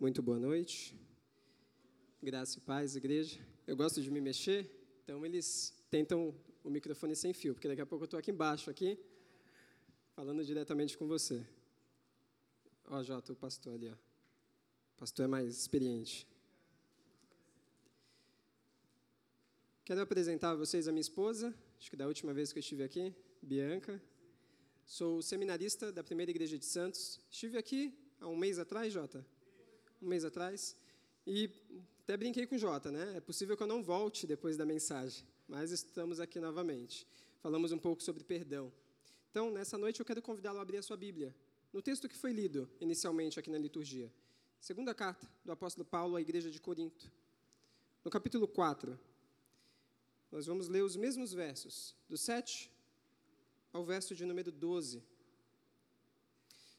Muito boa noite. Graça e paz, igreja. Eu gosto de me mexer, então eles tentam o microfone sem fio, porque daqui a pouco eu estou aqui embaixo, aqui, falando diretamente com você. Ó, Jota, o pastor ali, ó. O pastor é mais experiente. Quero apresentar a vocês a minha esposa, acho que da última vez que eu estive aqui, Bianca. Sou seminarista da Primeira Igreja de Santos. Estive aqui há um mês atrás, Jota? Um mês atrás. E até brinquei com o Jota, né? É possível que eu não volte depois da mensagem, mas estamos aqui novamente. Falamos um pouco sobre perdão. Então, nessa noite, eu quero convidá-lo a abrir a sua Bíblia, no texto que foi lido inicialmente aqui na liturgia. Segunda carta do apóstolo Paulo à igreja de Corinto. No capítulo 4, nós vamos ler os mesmos versos, do 7 ao verso de número 12.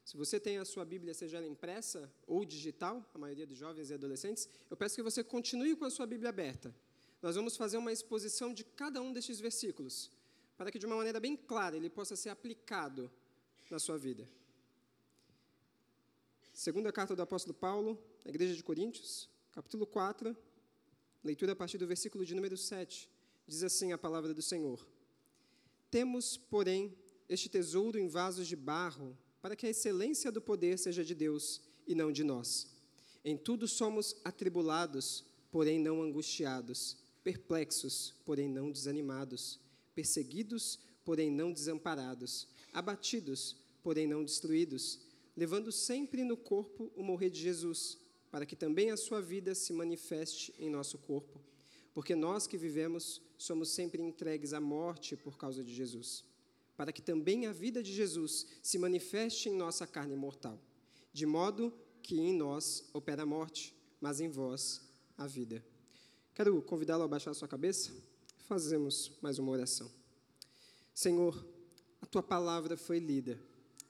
Se você tem a sua Bíblia, seja ela impressa ou digital, a maioria dos jovens e adolescentes, eu peço que você continue com a sua Bíblia aberta. Nós vamos fazer uma exposição de cada um destes versículos, para que de uma maneira bem clara ele possa ser aplicado na sua vida. Segunda carta do apóstolo Paulo, à igreja de Coríntios, capítulo 4, leitura a partir do versículo de número 7. Diz assim a palavra do Senhor: Temos, porém, este tesouro em vasos de barro, para que a excelência do poder seja de Deus e não de nós. Em tudo somos atribulados, porém não angustiados, perplexos, porém não desanimados, perseguidos, porém não desamparados, abatidos, porém não destruídos, levando sempre no corpo o morrer de Jesus, para que também a sua vida se manifeste em nosso corpo. Porque nós que vivemos somos sempre entregues à morte por causa de Jesus para que também a vida de Jesus se manifeste em nossa carne mortal, de modo que em nós opera a morte, mas em vós a vida. Quero convidá-lo a baixar a sua cabeça. Fazemos mais uma oração. Senhor, a tua palavra foi lida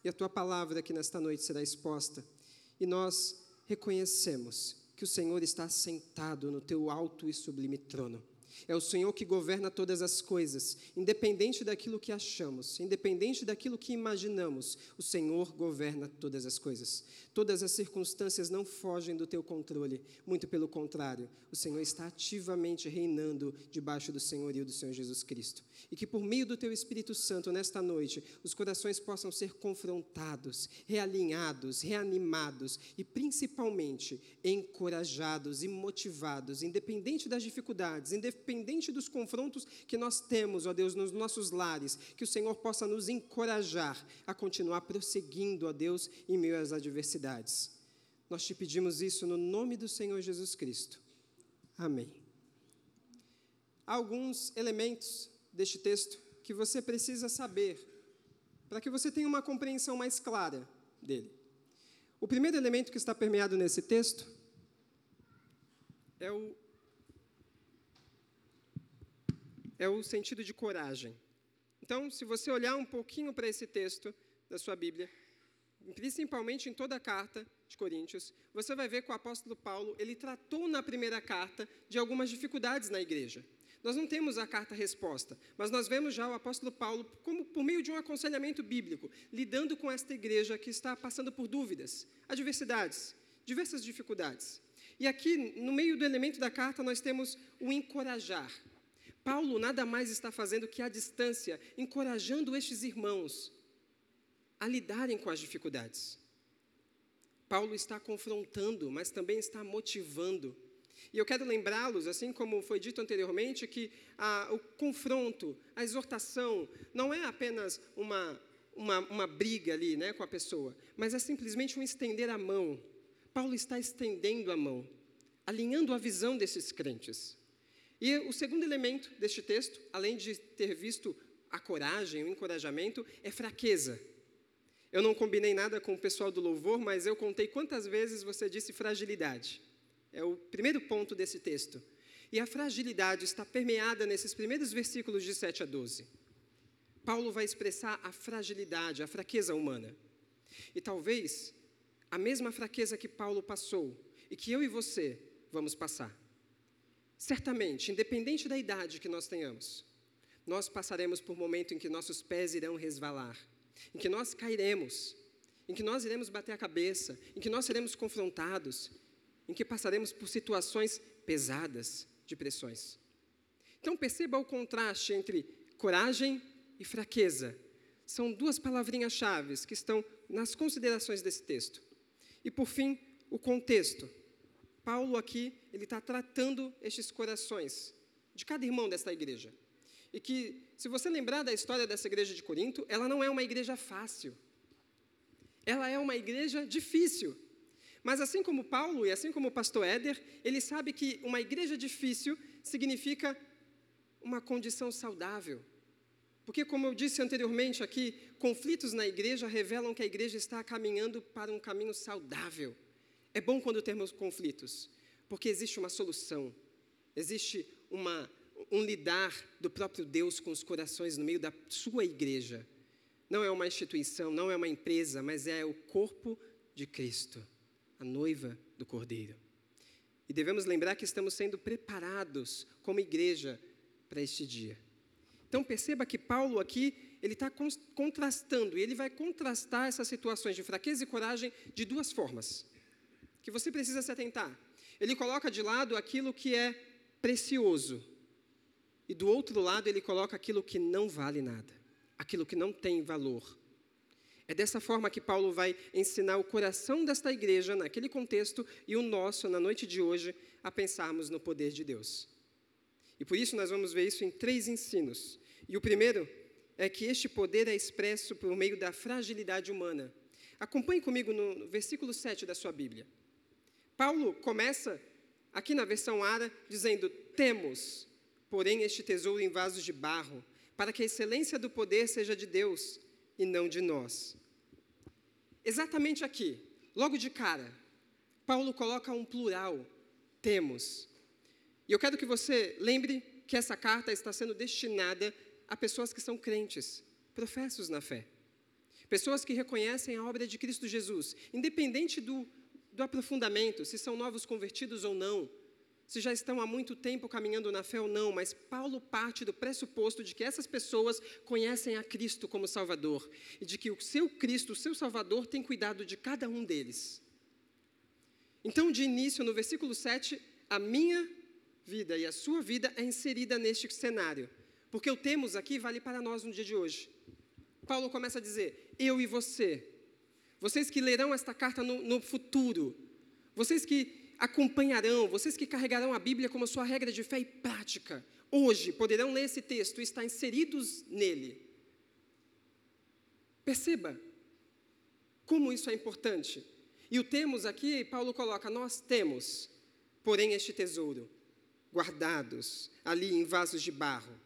e a tua palavra que nesta noite será exposta, e nós reconhecemos que o Senhor está sentado no teu alto e sublime trono é o Senhor que governa todas as coisas, independente daquilo que achamos, independente daquilo que imaginamos, o Senhor governa todas as coisas. Todas as circunstâncias não fogem do teu controle, muito pelo contrário, o Senhor está ativamente reinando debaixo do senhorio do Senhor Jesus Cristo. E que por meio do teu Espírito Santo, nesta noite, os corações possam ser confrontados, realinhados, reanimados e principalmente encorajados e motivados, independente das dificuldades, independente dos confrontos que nós temos, ó Deus, nos nossos lares, que o Senhor possa nos encorajar a continuar prosseguindo, ó Deus, em meio às adversidades. Nós te pedimos isso no nome do Senhor Jesus Cristo. Amém. Há alguns elementos deste texto que você precisa saber para que você tenha uma compreensão mais clara dele. O primeiro elemento que está permeado nesse texto é o, é o sentido de coragem. Então, se você olhar um pouquinho para esse texto da sua Bíblia, principalmente em toda a carta de Coríntios, você vai ver que o apóstolo Paulo, ele tratou na primeira carta de algumas dificuldades na igreja. Nós não temos a carta resposta, mas nós vemos já o apóstolo Paulo, como por meio de um aconselhamento bíblico, lidando com esta igreja que está passando por dúvidas, adversidades, diversas dificuldades. E aqui, no meio do elemento da carta, nós temos o encorajar. Paulo nada mais está fazendo que à distância, encorajando estes irmãos a lidarem com as dificuldades. Paulo está confrontando, mas também está motivando. E eu quero lembrá-los, assim como foi dito anteriormente, que a, o confronto, a exortação, não é apenas uma, uma, uma briga ali né, com a pessoa, mas é simplesmente um estender a mão. Paulo está estendendo a mão, alinhando a visão desses crentes. E o segundo elemento deste texto, além de ter visto a coragem, o encorajamento, é fraqueza. Eu não combinei nada com o pessoal do louvor, mas eu contei quantas vezes você disse fragilidade. É o primeiro ponto desse texto. E a fragilidade está permeada nesses primeiros versículos de 7 a 12. Paulo vai expressar a fragilidade, a fraqueza humana. E talvez a mesma fraqueza que Paulo passou e que eu e você vamos passar. Certamente, independente da idade que nós tenhamos, nós passaremos por um momento em que nossos pés irão resvalar em que nós cairemos, em que nós iremos bater a cabeça, em que nós seremos confrontados, em que passaremos por situações pesadas de pressões. Então perceba o contraste entre coragem e fraqueza. São duas palavrinhas chaves que estão nas considerações desse texto. E por fim, o contexto. Paulo aqui, ele está tratando estes corações de cada irmão desta igreja. E que, se você lembrar da história dessa igreja de Corinto, ela não é uma igreja fácil. Ela é uma igreja difícil. Mas assim como Paulo e assim como o pastor Éder, ele sabe que uma igreja difícil significa uma condição saudável. Porque, como eu disse anteriormente aqui, conflitos na igreja revelam que a igreja está caminhando para um caminho saudável. É bom quando temos conflitos, porque existe uma solução, existe uma, um lidar do próprio Deus com os corações no meio da sua igreja. Não é uma instituição, não é uma empresa, mas é o corpo de Cristo, a noiva do Cordeiro. E devemos lembrar que estamos sendo preparados como igreja para este dia. Então perceba que Paulo aqui ele está contrastando e ele vai contrastar essas situações de fraqueza e coragem de duas formas que você precisa se atentar. Ele coloca de lado aquilo que é precioso e do outro lado ele coloca aquilo que não vale nada, aquilo que não tem valor. É dessa forma que Paulo vai ensinar o coração desta igreja, naquele contexto, e o nosso, na noite de hoje, a pensarmos no poder de Deus. E por isso nós vamos ver isso em três ensinos. E o primeiro é que este poder é expresso por meio da fragilidade humana. Acompanhe comigo no versículo 7 da sua Bíblia. Paulo começa, aqui na versão Ara, dizendo: Temos, porém, este tesouro em vasos de barro, para que a excelência do poder seja de Deus e não de nós. Exatamente aqui, logo de cara, Paulo coloca um plural, temos. E eu quero que você lembre que essa carta está sendo destinada a pessoas que são crentes, professos na fé. Pessoas que reconhecem a obra de Cristo Jesus, independente do, do aprofundamento, se são novos convertidos ou não, se já estão há muito tempo caminhando na fé ou não, mas Paulo parte do pressuposto de que essas pessoas conhecem a Cristo como Salvador e de que o seu Cristo, o seu Salvador, tem cuidado de cada um deles. Então, de início, no versículo 7, a minha vida e a sua vida é inserida neste cenário, porque o temos aqui vale para nós no dia de hoje. Paulo começa a dizer: eu e você, vocês que lerão esta carta no, no futuro, vocês que acompanharão, vocês que carregarão a Bíblia como sua regra de fé e prática, hoje poderão ler esse texto e estar inseridos nele. Perceba como isso é importante. E o temos aqui, Paulo coloca: nós temos, porém, este tesouro, guardados ali em vasos de barro.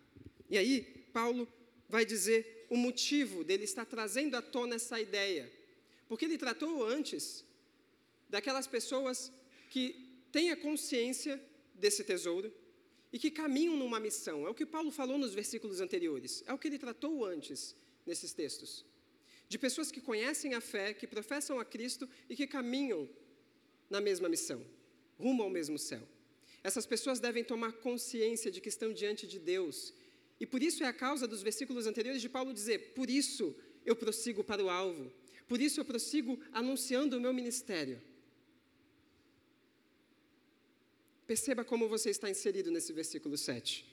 E aí, Paulo vai dizer o motivo dele estar trazendo à tona essa ideia. Porque ele tratou antes daquelas pessoas que têm a consciência desse tesouro e que caminham numa missão. É o que Paulo falou nos versículos anteriores. É o que ele tratou antes nesses textos. De pessoas que conhecem a fé, que professam a Cristo e que caminham na mesma missão, rumo ao mesmo céu. Essas pessoas devem tomar consciência de que estão diante de Deus. E por isso é a causa dos versículos anteriores de Paulo dizer: Por isso eu prossigo para o alvo, por isso eu prossigo anunciando o meu ministério. Perceba como você está inserido nesse versículo 7.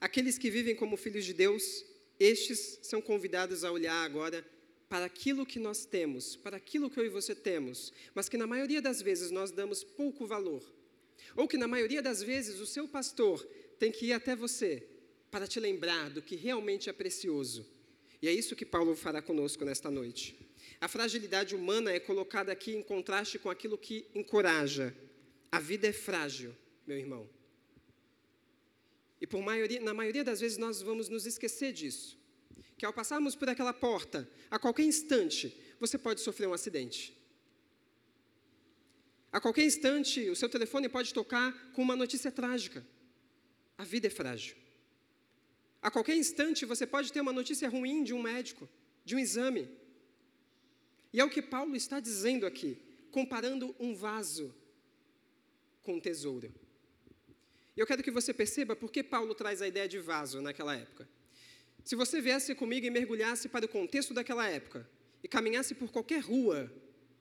Aqueles que vivem como filhos de Deus, estes são convidados a olhar agora para aquilo que nós temos, para aquilo que eu e você temos, mas que na maioria das vezes nós damos pouco valor. Ou que na maioria das vezes o seu pastor tem que ir até você para te lembrar do que realmente é precioso. E é isso que Paulo fará conosco nesta noite. A fragilidade humana é colocada aqui em contraste com aquilo que encoraja, a vida é frágil, meu irmão. E por maioria, na maioria das vezes nós vamos nos esquecer disso. Que ao passarmos por aquela porta, a qualquer instante, você pode sofrer um acidente. A qualquer instante, o seu telefone pode tocar com uma notícia trágica. A vida é frágil. A qualquer instante, você pode ter uma notícia ruim de um médico, de um exame. E é o que Paulo está dizendo aqui, comparando um vaso com tesouro. Eu quero que você perceba por que Paulo traz a ideia de vaso naquela época. Se você viesse comigo e mergulhasse para o contexto daquela época e caminhasse por qualquer rua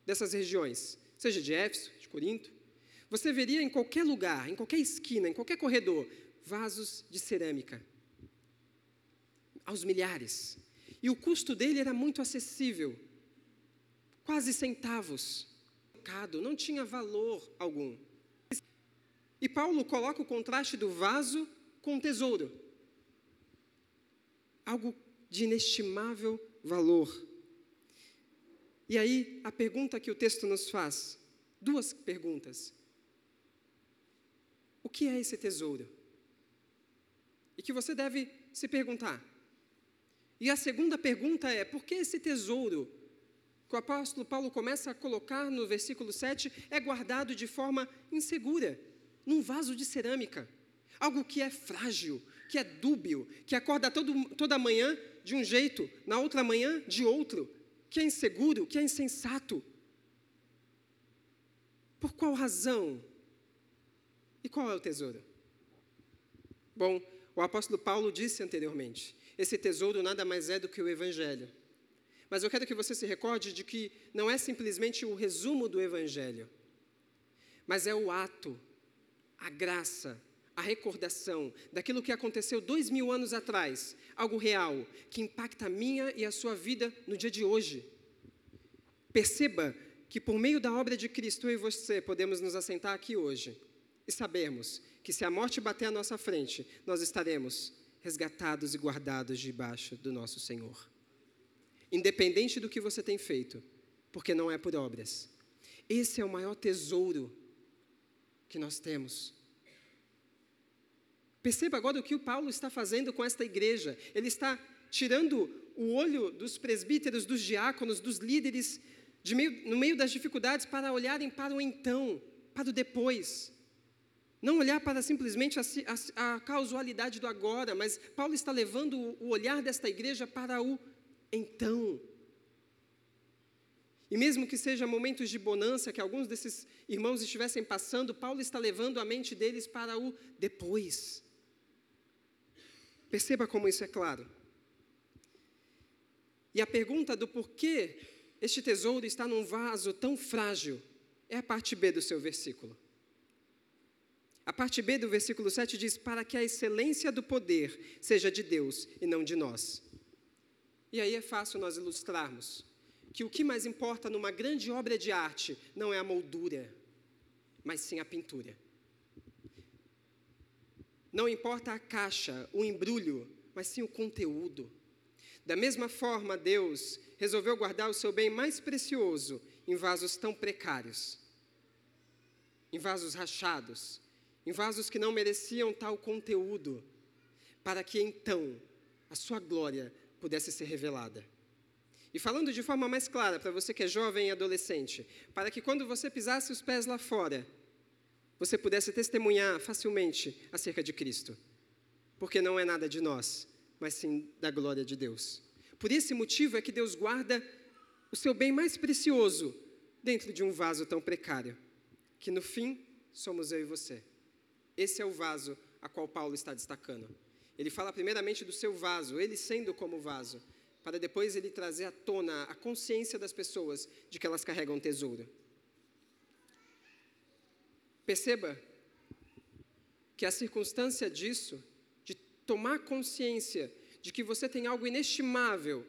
dessas regiões, seja de Éfeso, de Corinto, você veria em qualquer lugar, em qualquer esquina, em qualquer corredor, vasos de cerâmica, aos milhares. E o custo dele era muito acessível, quase centavos. Não tinha valor algum. E Paulo coloca o contraste do vaso com o tesouro. Algo de inestimável valor. E aí, a pergunta que o texto nos faz, duas perguntas. O que é esse tesouro? E que você deve se perguntar. E a segunda pergunta é: por que esse tesouro que o apóstolo Paulo começa a colocar no versículo 7 é guardado de forma insegura, num vaso de cerâmica? Algo que é frágil, que é dúbio, que acorda todo, toda manhã de um jeito, na outra manhã de outro, que é inseguro, que é insensato. Por qual razão? E qual é o tesouro? Bom, o apóstolo Paulo disse anteriormente: esse tesouro nada mais é do que o Evangelho. Mas eu quero que você se recorde de que não é simplesmente o resumo do Evangelho, mas é o ato, a graça, a recordação daquilo que aconteceu dois mil anos atrás, algo real, que impacta a minha e a sua vida no dia de hoje. Perceba que por meio da obra de Cristo, eu e você podemos nos assentar aqui hoje e sabermos que se a morte bater à nossa frente, nós estaremos resgatados e guardados debaixo do nosso Senhor. Independente do que você tem feito, porque não é por obras. Esse é o maior tesouro que nós temos Perceba agora o que o Paulo está fazendo com esta igreja. Ele está tirando o olho dos presbíteros, dos diáconos, dos líderes, de meio, no meio das dificuldades, para olharem para o então, para o depois. Não olhar para simplesmente a, a, a causalidade do agora, mas Paulo está levando o, o olhar desta igreja para o então. E mesmo que seja momentos de bonança que alguns desses irmãos estivessem passando, Paulo está levando a mente deles para o depois. Perceba como isso é claro. E a pergunta do porquê este tesouro está num vaso tão frágil é a parte B do seu versículo. A parte B do versículo 7 diz: Para que a excelência do poder seja de Deus e não de nós. E aí é fácil nós ilustrarmos que o que mais importa numa grande obra de arte não é a moldura, mas sim a pintura. Não importa a caixa, o embrulho, mas sim o conteúdo. Da mesma forma, Deus resolveu guardar o seu bem mais precioso em vasos tão precários, em vasos rachados, em vasos que não mereciam tal conteúdo, para que então a sua glória pudesse ser revelada. E falando de forma mais clara para você que é jovem e adolescente, para que quando você pisasse os pés lá fora, você pudesse testemunhar facilmente acerca de Cristo. Porque não é nada de nós, mas sim da glória de Deus. Por esse motivo é que Deus guarda o seu bem mais precioso dentro de um vaso tão precário, que no fim somos eu e você. Esse é o vaso a qual Paulo está destacando. Ele fala primeiramente do seu vaso, ele sendo como vaso, para depois ele trazer à tona a consciência das pessoas de que elas carregam um tesouro. Perceba que a circunstância disso, de tomar consciência de que você tem algo inestimável,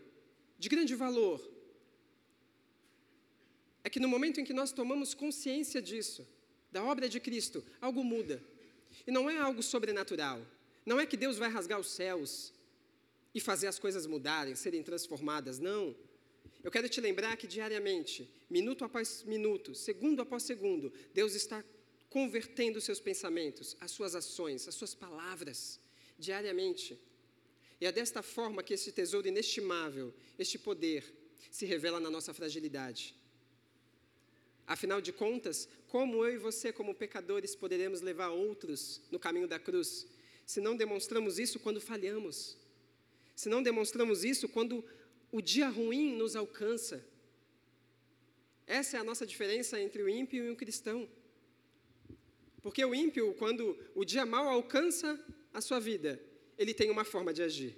de grande valor, é que no momento em que nós tomamos consciência disso, da obra de Cristo, algo muda. E não é algo sobrenatural. Não é que Deus vai rasgar os céus e fazer as coisas mudarem, serem transformadas. Não. Eu quero te lembrar que diariamente, minuto após minuto, segundo após segundo, Deus está convertendo os seus pensamentos, as suas ações, as suas palavras, diariamente. E é desta forma que esse tesouro inestimável, este poder, se revela na nossa fragilidade. Afinal de contas, como eu e você, como pecadores, poderemos levar outros no caminho da cruz, se não demonstramos isso quando falhamos, se não demonstramos isso quando o dia ruim nos alcança? Essa é a nossa diferença entre o ímpio e o cristão. Porque o ímpio, quando o dia mal alcança a sua vida, ele tem uma forma de agir.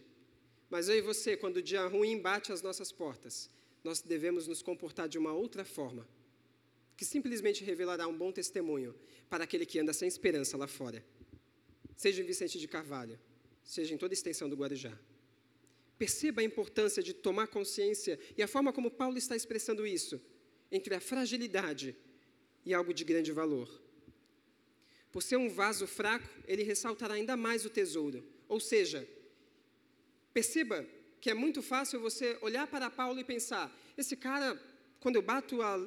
Mas eu e você, quando o dia ruim bate às nossas portas, nós devemos nos comportar de uma outra forma. Que simplesmente revelará um bom testemunho para aquele que anda sem esperança lá fora. Seja em Vicente de Carvalho, seja em toda a extensão do Guarujá. Perceba a importância de tomar consciência e a forma como Paulo está expressando isso, entre a fragilidade e algo de grande valor. Por ser um vaso fraco, ele ressaltará ainda mais o tesouro. Ou seja, perceba que é muito fácil você olhar para Paulo e pensar: esse cara, quando eu bato a,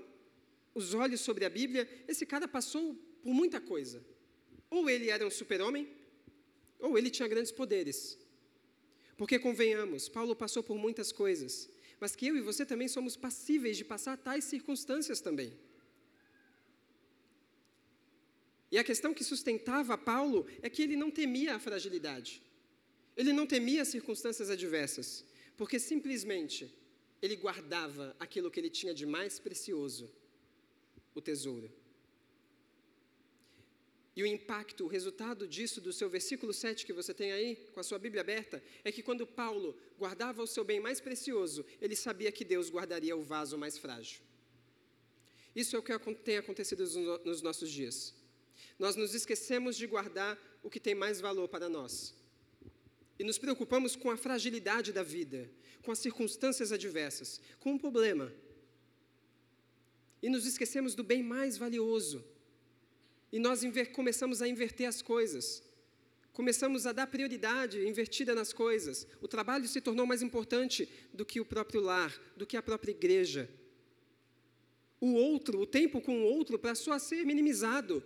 os olhos sobre a Bíblia, esse cara passou por muita coisa. Ou ele era um super-homem, ou ele tinha grandes poderes. Porque, convenhamos, Paulo passou por muitas coisas, mas que eu e você também somos passíveis de passar tais circunstâncias também. E a questão que sustentava Paulo é que ele não temia a fragilidade. Ele não temia as circunstâncias adversas, porque simplesmente ele guardava aquilo que ele tinha de mais precioso, o tesouro. E o impacto, o resultado disso, do seu versículo 7 que você tem aí, com a sua Bíblia aberta, é que quando Paulo guardava o seu bem mais precioso, ele sabia que Deus guardaria o vaso mais frágil. Isso é o que tem acontecido nos nossos dias. Nós nos esquecemos de guardar o que tem mais valor para nós. E nos preocupamos com a fragilidade da vida, com as circunstâncias adversas, com o problema. E nos esquecemos do bem mais valioso, e nós começamos a inverter as coisas. Começamos a dar prioridade invertida nas coisas. O trabalho se tornou mais importante do que o próprio lar, do que a própria igreja. O outro, o tempo com o outro, passou a ser minimizado,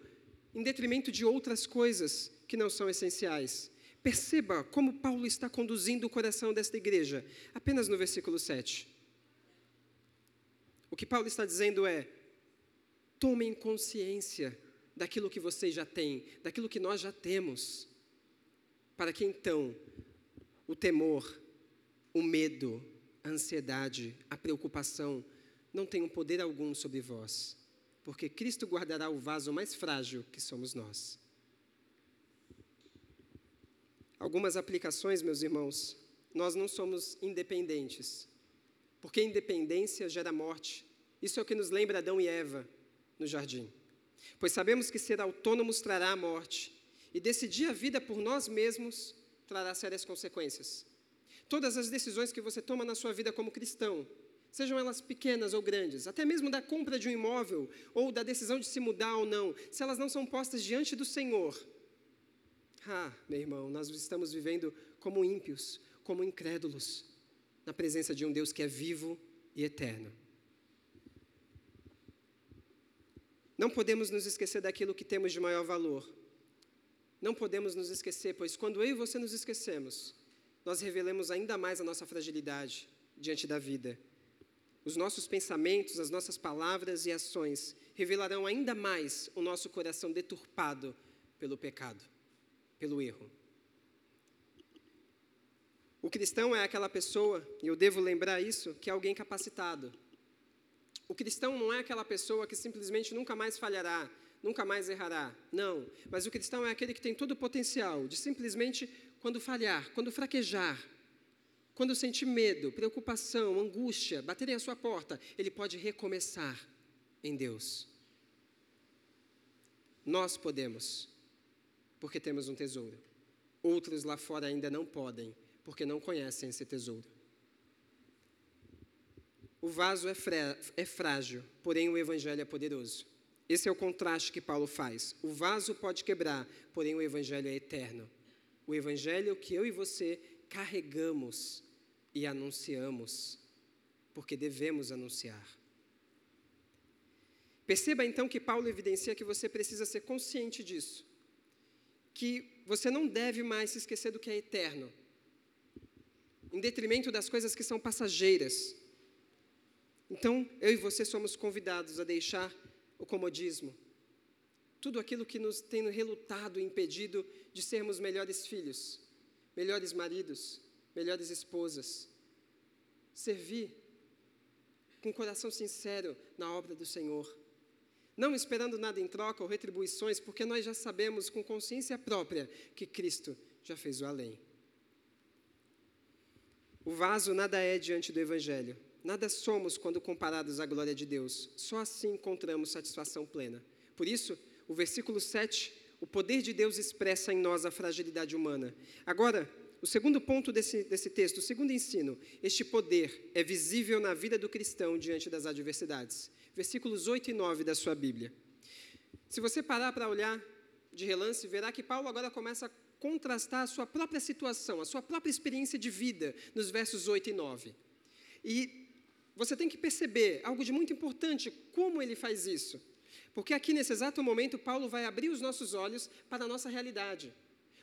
em detrimento de outras coisas que não são essenciais. Perceba como Paulo está conduzindo o coração desta igreja, apenas no versículo 7. O que Paulo está dizendo é: tomem consciência daquilo que vocês já têm, daquilo que nós já temos, para que então o temor, o medo, a ansiedade, a preocupação não tenham poder algum sobre vós, porque Cristo guardará o vaso mais frágil que somos nós. Algumas aplicações, meus irmãos, nós não somos independentes, porque independência gera morte. Isso é o que nos lembra Adão e Eva no jardim. Pois sabemos que ser autônomos trará a morte, e decidir a vida por nós mesmos trará sérias consequências. Todas as decisões que você toma na sua vida como cristão, sejam elas pequenas ou grandes, até mesmo da compra de um imóvel ou da decisão de se mudar ou não, se elas não são postas diante do Senhor, ah, meu irmão, nós estamos vivendo como ímpios, como incrédulos, na presença de um Deus que é vivo e eterno. Não podemos nos esquecer daquilo que temos de maior valor. Não podemos nos esquecer, pois quando eu e você nos esquecemos, nós revelamos ainda mais a nossa fragilidade diante da vida. Os nossos pensamentos, as nossas palavras e ações revelarão ainda mais o nosso coração deturpado pelo pecado, pelo erro. O cristão é aquela pessoa, e eu devo lembrar isso, que é alguém capacitado, o cristão não é aquela pessoa que simplesmente nunca mais falhará, nunca mais errará. Não. Mas o cristão é aquele que tem todo o potencial de simplesmente, quando falhar, quando fraquejar, quando sentir medo, preocupação, angústia, baterem à sua porta, ele pode recomeçar em Deus. Nós podemos, porque temos um tesouro. Outros lá fora ainda não podem, porque não conhecem esse tesouro. O vaso é, é frágil, porém o evangelho é poderoso. Esse é o contraste que Paulo faz. O vaso pode quebrar, porém o evangelho é eterno. O evangelho que eu e você carregamos e anunciamos, porque devemos anunciar. Perceba então que Paulo evidencia que você precisa ser consciente disso, que você não deve mais se esquecer do que é eterno, em detrimento das coisas que são passageiras, então, eu e você somos convidados a deixar o comodismo, tudo aquilo que nos tem relutado impedido de sermos melhores filhos, melhores maridos, melhores esposas. Servir com coração sincero na obra do Senhor. Não esperando nada em troca ou retribuições, porque nós já sabemos com consciência própria que Cristo já fez o além. O vaso nada é diante do Evangelho. Nada somos quando comparados à glória de Deus. Só assim encontramos satisfação plena. Por isso, o versículo 7, o poder de Deus expressa em nós a fragilidade humana. Agora, o segundo ponto desse, desse texto, o segundo ensino, este poder é visível na vida do cristão diante das adversidades. Versículos 8 e 9 da sua Bíblia. Se você parar para olhar de relance, verá que Paulo agora começa a contrastar a sua própria situação, a sua própria experiência de vida, nos versos 8 e 9. E você tem que perceber algo de muito importante, como ele faz isso. Porque aqui, nesse exato momento, Paulo vai abrir os nossos olhos para a nossa realidade.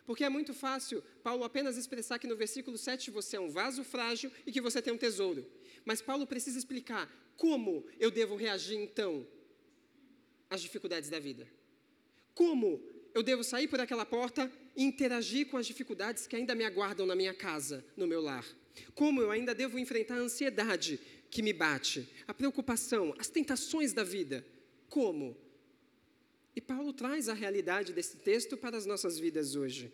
Porque é muito fácil Paulo apenas expressar que no versículo 7 você é um vaso frágil e que você tem um tesouro. Mas Paulo precisa explicar como eu devo reagir então às dificuldades da vida. Como eu devo sair por aquela porta interagir com as dificuldades que ainda me aguardam na minha casa, no meu lar. Como eu ainda devo enfrentar a ansiedade que me bate, a preocupação, as tentações da vida. Como? E Paulo traz a realidade desse texto para as nossas vidas hoje.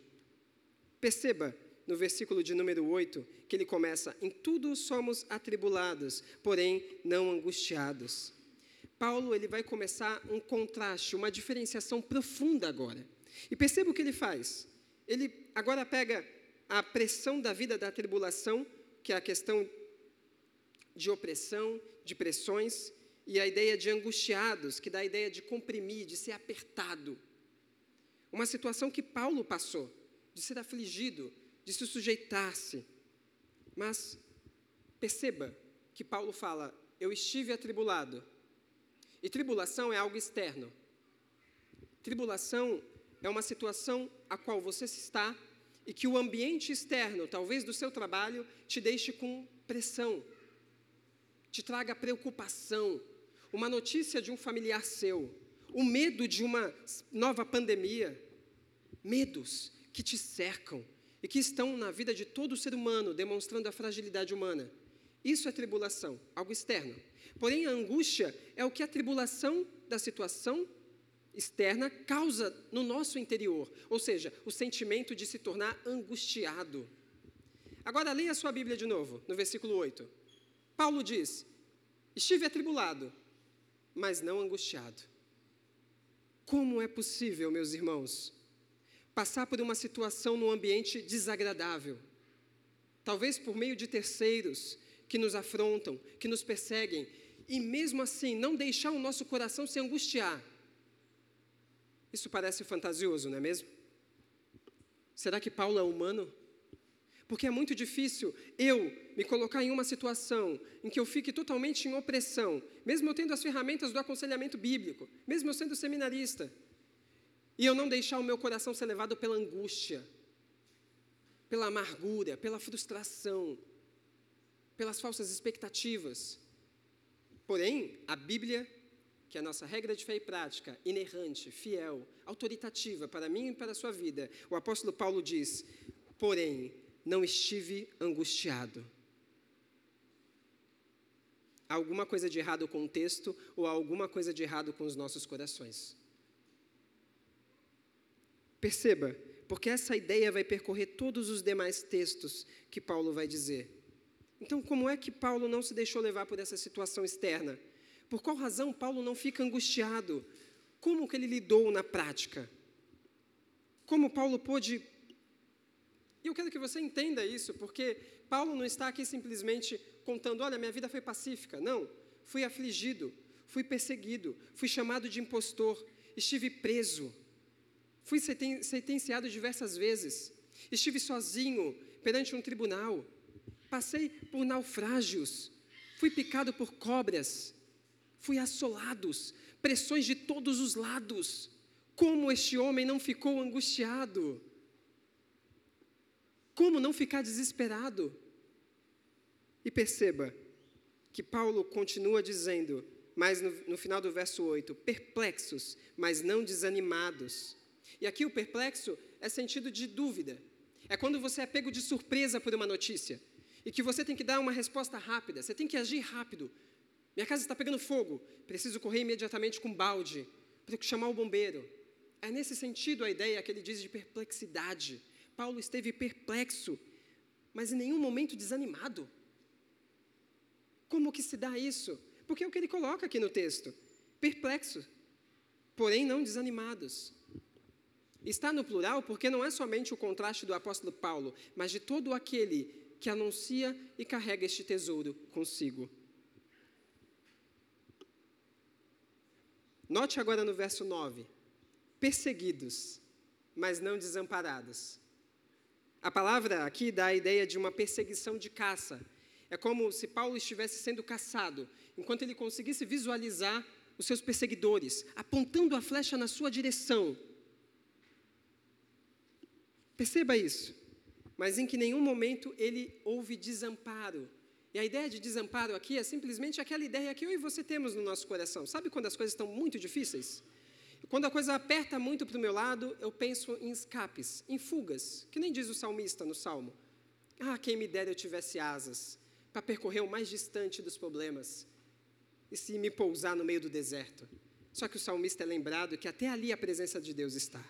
Perceba no versículo de número 8 que ele começa: Em tudo somos atribulados, porém não angustiados. Paulo ele vai começar um contraste, uma diferenciação profunda agora. E perceba o que ele faz. Ele agora pega a pressão da vida da tribulação, que é a questão de opressão, de pressões, e a ideia de angustiados, que dá a ideia de comprimir, de ser apertado. Uma situação que Paulo passou, de ser afligido, de se sujeitar-se. Mas perceba que Paulo fala: Eu estive atribulado. E tribulação é algo externo. Tribulação é uma situação a qual você está e que o ambiente externo, talvez do seu trabalho, te deixe com pressão, te traga preocupação, uma notícia de um familiar seu, o medo de uma nova pandemia, medos que te cercam e que estão na vida de todo ser humano, demonstrando a fragilidade humana. Isso é tribulação, algo externo. Porém, a angústia é o que a tribulação da situação externa causa no nosso interior, ou seja, o sentimento de se tornar angustiado. Agora, leia a sua Bíblia de novo, no versículo 8. Paulo diz: Estive atribulado, mas não angustiado. Como é possível, meus irmãos, passar por uma situação num ambiente desagradável, talvez por meio de terceiros que nos afrontam, que nos perseguem, e mesmo assim não deixar o nosso coração se angustiar? Isso parece fantasioso, não é mesmo? Será que Paulo é humano? Porque é muito difícil eu me colocar em uma situação em que eu fique totalmente em opressão, mesmo eu tendo as ferramentas do aconselhamento bíblico, mesmo eu sendo seminarista, e eu não deixar o meu coração ser levado pela angústia, pela amargura, pela frustração, pelas falsas expectativas. Porém, a Bíblia, que a nossa regra de fé e prática, inerrante, fiel, autoritativa para mim e para a sua vida, o apóstolo Paulo diz: porém, não estive angustiado. Há alguma coisa de errado com o texto ou há alguma coisa de errado com os nossos corações. Perceba, porque essa ideia vai percorrer todos os demais textos que Paulo vai dizer. Então, como é que Paulo não se deixou levar por essa situação externa? Por qual razão Paulo não fica angustiado? Como que ele lidou na prática? Como Paulo pôde e eu quero que você entenda isso, porque Paulo não está aqui simplesmente contando: olha, minha vida foi pacífica. Não. Fui afligido, fui perseguido, fui chamado de impostor, estive preso, fui sentenciado diversas vezes, estive sozinho perante um tribunal, passei por naufrágios, fui picado por cobras, fui assolados, pressões de todos os lados. Como este homem não ficou angustiado? Como não ficar desesperado? E perceba que Paulo continua dizendo, mas no, no, final do verso 8, perplexos, mas não desanimados. E aqui o perplexo é sentido de dúvida. É quando você é pego de surpresa por uma notícia e que você tem que dar uma resposta rápida, você tem que agir rápido. Minha casa está pegando fogo, preciso correr imediatamente com balde para chamar o bombeiro. É nesse sentido a ideia que ele diz de perplexidade. Paulo esteve perplexo, mas em nenhum momento desanimado. Como que se dá isso? Porque é o que ele coloca aqui no texto: perplexo, porém não desanimados. Está no plural porque não é somente o contraste do apóstolo Paulo, mas de todo aquele que anuncia e carrega este tesouro consigo. Note agora no verso 9: perseguidos, mas não desamparados. A palavra aqui dá a ideia de uma perseguição de caça. É como se Paulo estivesse sendo caçado, enquanto ele conseguisse visualizar os seus perseguidores, apontando a flecha na sua direção. Perceba isso. Mas em que nenhum momento ele houve desamparo. E a ideia de desamparo aqui é simplesmente aquela ideia que eu e você temos no nosso coração. Sabe quando as coisas estão muito difíceis? Quando a coisa aperta muito para o meu lado, eu penso em escapes, em fugas, que nem diz o salmista no salmo. Ah, quem me dera eu tivesse asas para percorrer o mais distante dos problemas e se me pousar no meio do deserto. Só que o salmista é lembrado que até ali a presença de Deus está.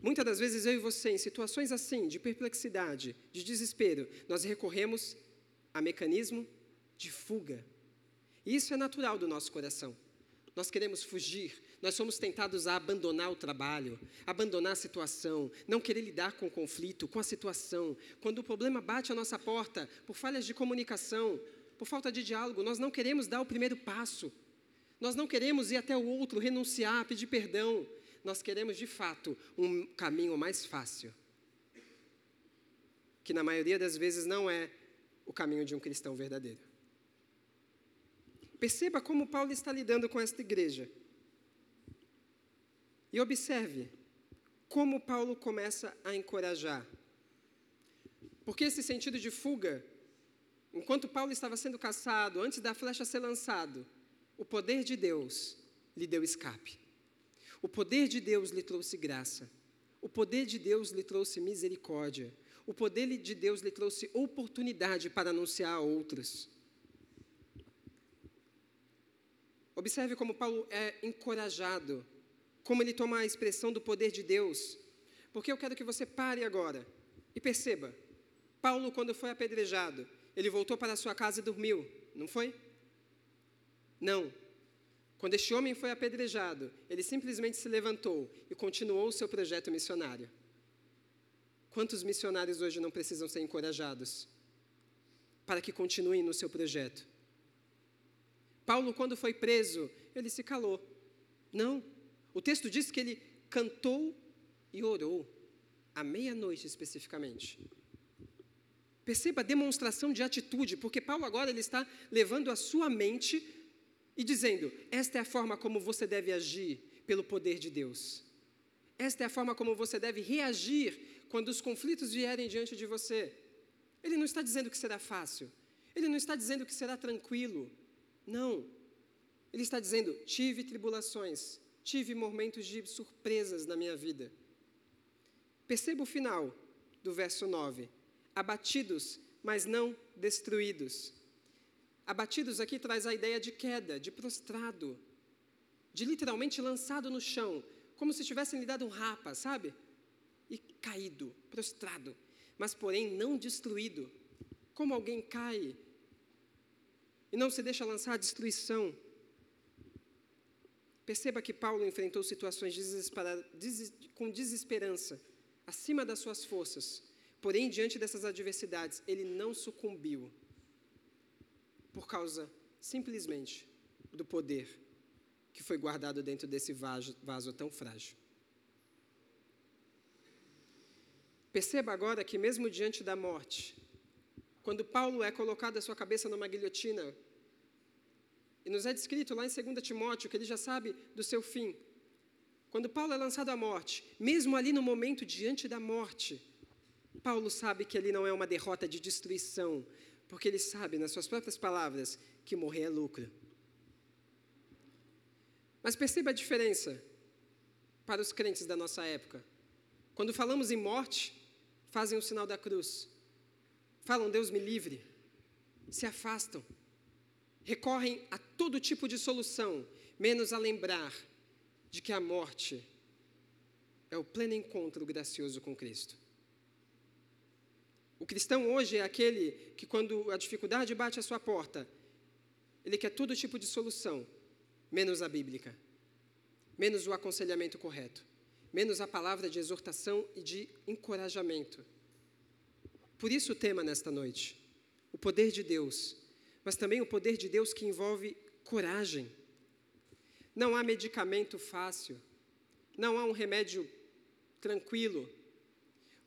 Muitas das vezes eu e você, em situações assim, de perplexidade, de desespero, nós recorremos a mecanismo de fuga. E isso é natural do nosso coração. Nós queremos fugir, nós somos tentados a abandonar o trabalho, abandonar a situação, não querer lidar com o conflito, com a situação. Quando o problema bate à nossa porta, por falhas de comunicação, por falta de diálogo, nós não queremos dar o primeiro passo. Nós não queremos ir até o outro, renunciar, pedir perdão. Nós queremos, de fato, um caminho mais fácil. Que na maioria das vezes não é o caminho de um cristão verdadeiro. Perceba como Paulo está lidando com esta igreja. E observe como Paulo começa a encorajar. Porque esse sentido de fuga, enquanto Paulo estava sendo caçado, antes da flecha ser lançado, o poder de Deus lhe deu escape. O poder de Deus lhe trouxe graça. O poder de Deus lhe trouxe misericórdia. O poder de Deus lhe trouxe oportunidade para anunciar a outros. Observe como Paulo é encorajado, como ele toma a expressão do poder de Deus. Porque eu quero que você pare agora e perceba: Paulo, quando foi apedrejado, ele voltou para sua casa e dormiu, não foi? Não. Quando este homem foi apedrejado, ele simplesmente se levantou e continuou o seu projeto missionário. Quantos missionários hoje não precisam ser encorajados para que continuem no seu projeto? Paulo, quando foi preso, ele se calou. Não. O texto diz que ele cantou e orou, à meia-noite especificamente. Perceba a demonstração de atitude, porque Paulo agora ele está levando a sua mente e dizendo: esta é a forma como você deve agir pelo poder de Deus. Esta é a forma como você deve reagir quando os conflitos vierem diante de você. Ele não está dizendo que será fácil. Ele não está dizendo que será tranquilo. Não. Ele está dizendo: tive tribulações, tive momentos de surpresas na minha vida. Perceba o final do verso 9: abatidos, mas não destruídos. Abatidos aqui traz a ideia de queda, de prostrado, de literalmente lançado no chão, como se tivessem lhe dado um rapa, sabe? E caído, prostrado, mas porém não destruído. Como alguém cai e não se deixa lançar a destruição. Perceba que Paulo enfrentou situações com desesperança, acima das suas forças. Porém, diante dessas adversidades, ele não sucumbiu por causa simplesmente do poder que foi guardado dentro desse vaso, vaso tão frágil. Perceba agora que, mesmo diante da morte, quando Paulo é colocado a sua cabeça numa guilhotina, e nos é descrito lá em 2 Timóteo que ele já sabe do seu fim. Quando Paulo é lançado à morte, mesmo ali no momento diante da morte, Paulo sabe que ali não é uma derrota de destruição, porque ele sabe, nas suas próprias palavras, que morrer é lucro. Mas perceba a diferença para os crentes da nossa época. Quando falamos em morte, fazem o sinal da cruz. Falam, Deus me livre. Se afastam. Recorrem a todo tipo de solução, menos a lembrar de que a morte é o pleno encontro gracioso com Cristo. O cristão hoje é aquele que, quando a dificuldade bate à sua porta, ele quer todo tipo de solução, menos a bíblica, menos o aconselhamento correto, menos a palavra de exortação e de encorajamento. Por isso o tema nesta noite, o poder de Deus, mas também o poder de Deus que envolve coragem. Não há medicamento fácil, não há um remédio tranquilo,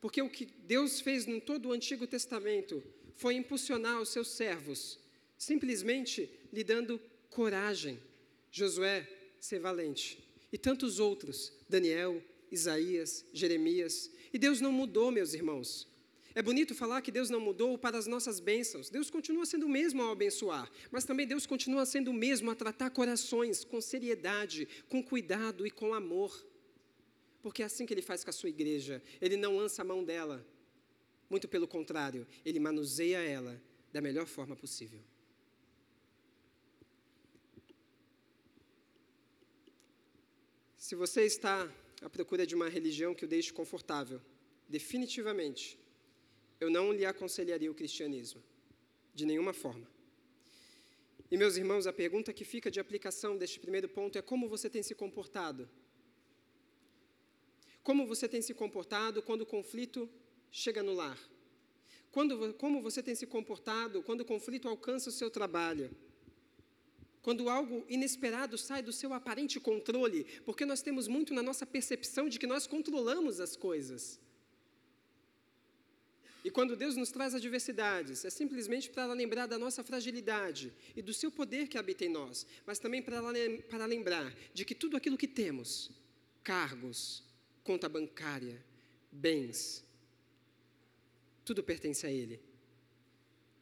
porque o que Deus fez em todo o Antigo Testamento foi impulsionar os seus servos, simplesmente lhe dando coragem. Josué, ser valente. E tantos outros, Daniel, Isaías, Jeremias. E Deus não mudou, meus irmãos. É bonito falar que Deus não mudou para as nossas bênçãos. Deus continua sendo o mesmo ao abençoar, mas também Deus continua sendo o mesmo a tratar corações com seriedade, com cuidado e com amor. Porque é assim que Ele faz com a sua igreja. Ele não lança a mão dela. Muito pelo contrário, Ele manuseia ela da melhor forma possível. Se você está à procura de uma religião que o deixe confortável, definitivamente, eu não lhe aconselharia o cristianismo, de nenhuma forma. E, meus irmãos, a pergunta que fica de aplicação deste primeiro ponto é como você tem se comportado? Como você tem se comportado quando o conflito chega no lar? Quando, como você tem se comportado quando o conflito alcança o seu trabalho? Quando algo inesperado sai do seu aparente controle, porque nós temos muito na nossa percepção de que nós controlamos as coisas. E quando Deus nos traz adversidades, é simplesmente para lembrar da nossa fragilidade e do seu poder que habita em nós, mas também para, lembrar de que tudo aquilo que temos cargos, conta bancária, bens tudo pertence a Ele.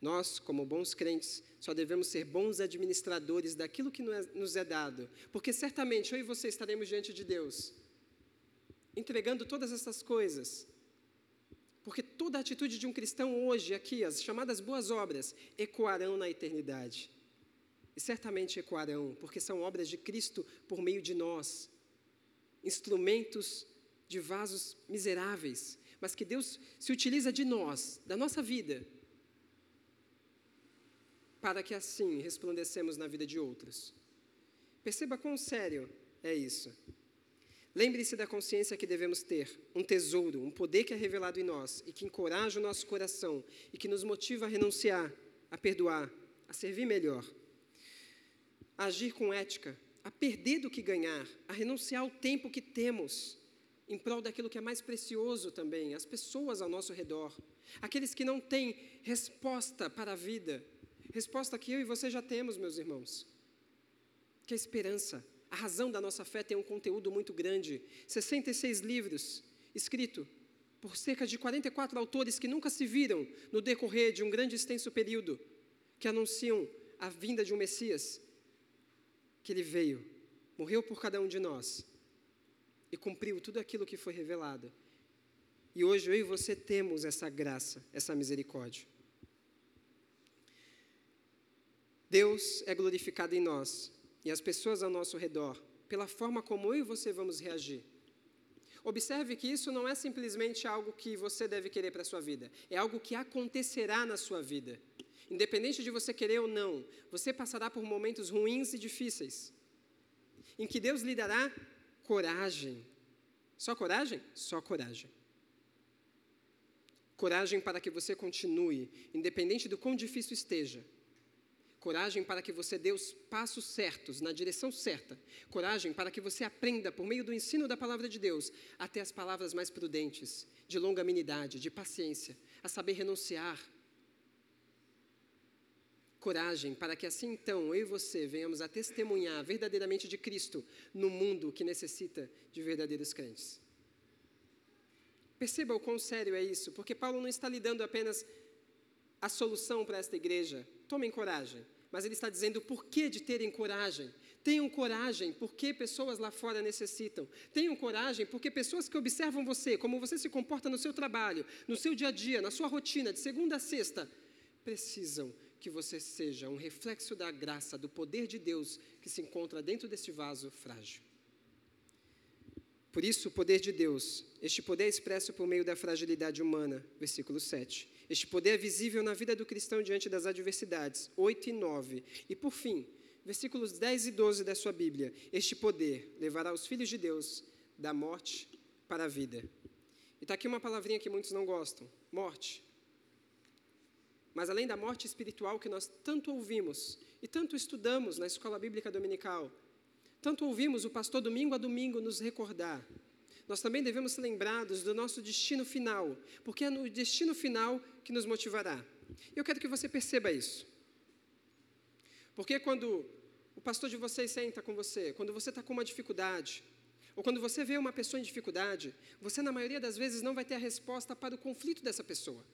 Nós, como bons crentes, só devemos ser bons administradores daquilo que é, nos é dado, porque certamente eu e você estaremos diante de Deus, entregando todas essas coisas, porque toda a atitude de um cristão hoje, aqui, as chamadas boas obras, ecoarão na eternidade. E certamente ecoarão, porque são obras de Cristo por meio de nós, instrumentos de vasos miseráveis, mas que Deus se utiliza de nós, da nossa vida, para que assim resplandecemos na vida de outros. Perceba quão sério é isso. Lembre-se da consciência que devemos ter, um tesouro, um poder que é revelado em nós e que encoraja o nosso coração e que nos motiva a renunciar, a perdoar, a servir melhor, a agir com ética, a perder do que ganhar, a renunciar ao tempo que temos em prol daquilo que é mais precioso também, as pessoas ao nosso redor, aqueles que não têm resposta para a vida, resposta que eu e você já temos, meus irmãos, que a esperança, a razão da nossa fé tem um conteúdo muito grande. 66 livros, escrito por cerca de 44 autores que nunca se viram no decorrer de um grande extenso período, que anunciam a vinda de um Messias, que ele veio, morreu por cada um de nós e cumpriu tudo aquilo que foi revelado. E hoje eu e você temos essa graça, essa misericórdia. Deus é glorificado em nós e as pessoas ao nosso redor, pela forma como eu e você vamos reagir. Observe que isso não é simplesmente algo que você deve querer para a sua vida, é algo que acontecerá na sua vida. Independente de você querer ou não, você passará por momentos ruins e difíceis, em que Deus lhe dará coragem. Só coragem? Só coragem. Coragem para que você continue, independente do quão difícil esteja. Coragem para que você dê os passos certos, na direção certa. Coragem para que você aprenda, por meio do ensino da palavra de Deus, até as palavras mais prudentes, de longanimidade, de paciência, a saber renunciar. Coragem para que assim então eu e você venhamos a testemunhar verdadeiramente de Cristo no mundo que necessita de verdadeiros crentes. Perceba o quão sério é isso, porque Paulo não está lhe dando apenas a solução para esta igreja. Tomem coragem mas ele está dizendo o porquê de terem coragem. Tenham coragem, porque pessoas lá fora necessitam. Tenham coragem, porque pessoas que observam você, como você se comporta no seu trabalho, no seu dia a dia, na sua rotina, de segunda a sexta, precisam que você seja um reflexo da graça, do poder de Deus que se encontra dentro deste vaso frágil. Por isso, o poder de Deus, este poder expresso por meio da fragilidade humana, versículo 7, Este poder é visível na vida do cristão diante das adversidades. 8 e 9. E por fim, versículos 10 e 12 da sua Bíblia. Este poder levará os filhos de Deus da morte para a vida. E está aqui uma palavrinha que muitos não gostam: morte. Mas além da morte espiritual que nós tanto ouvimos e tanto estudamos na escola bíblica dominical, tanto ouvimos o pastor domingo a domingo nos recordar, nós também devemos ser lembrados do nosso destino final, porque é no destino final que nos motivará. Eu quero que você perceba isso. Porque quando o pastor de vocês senta com você, quando você está com uma dificuldade, ou quando você vê uma pessoa em dificuldade, você, na maioria das vezes, não vai ter a resposta para o conflito dessa pessoa.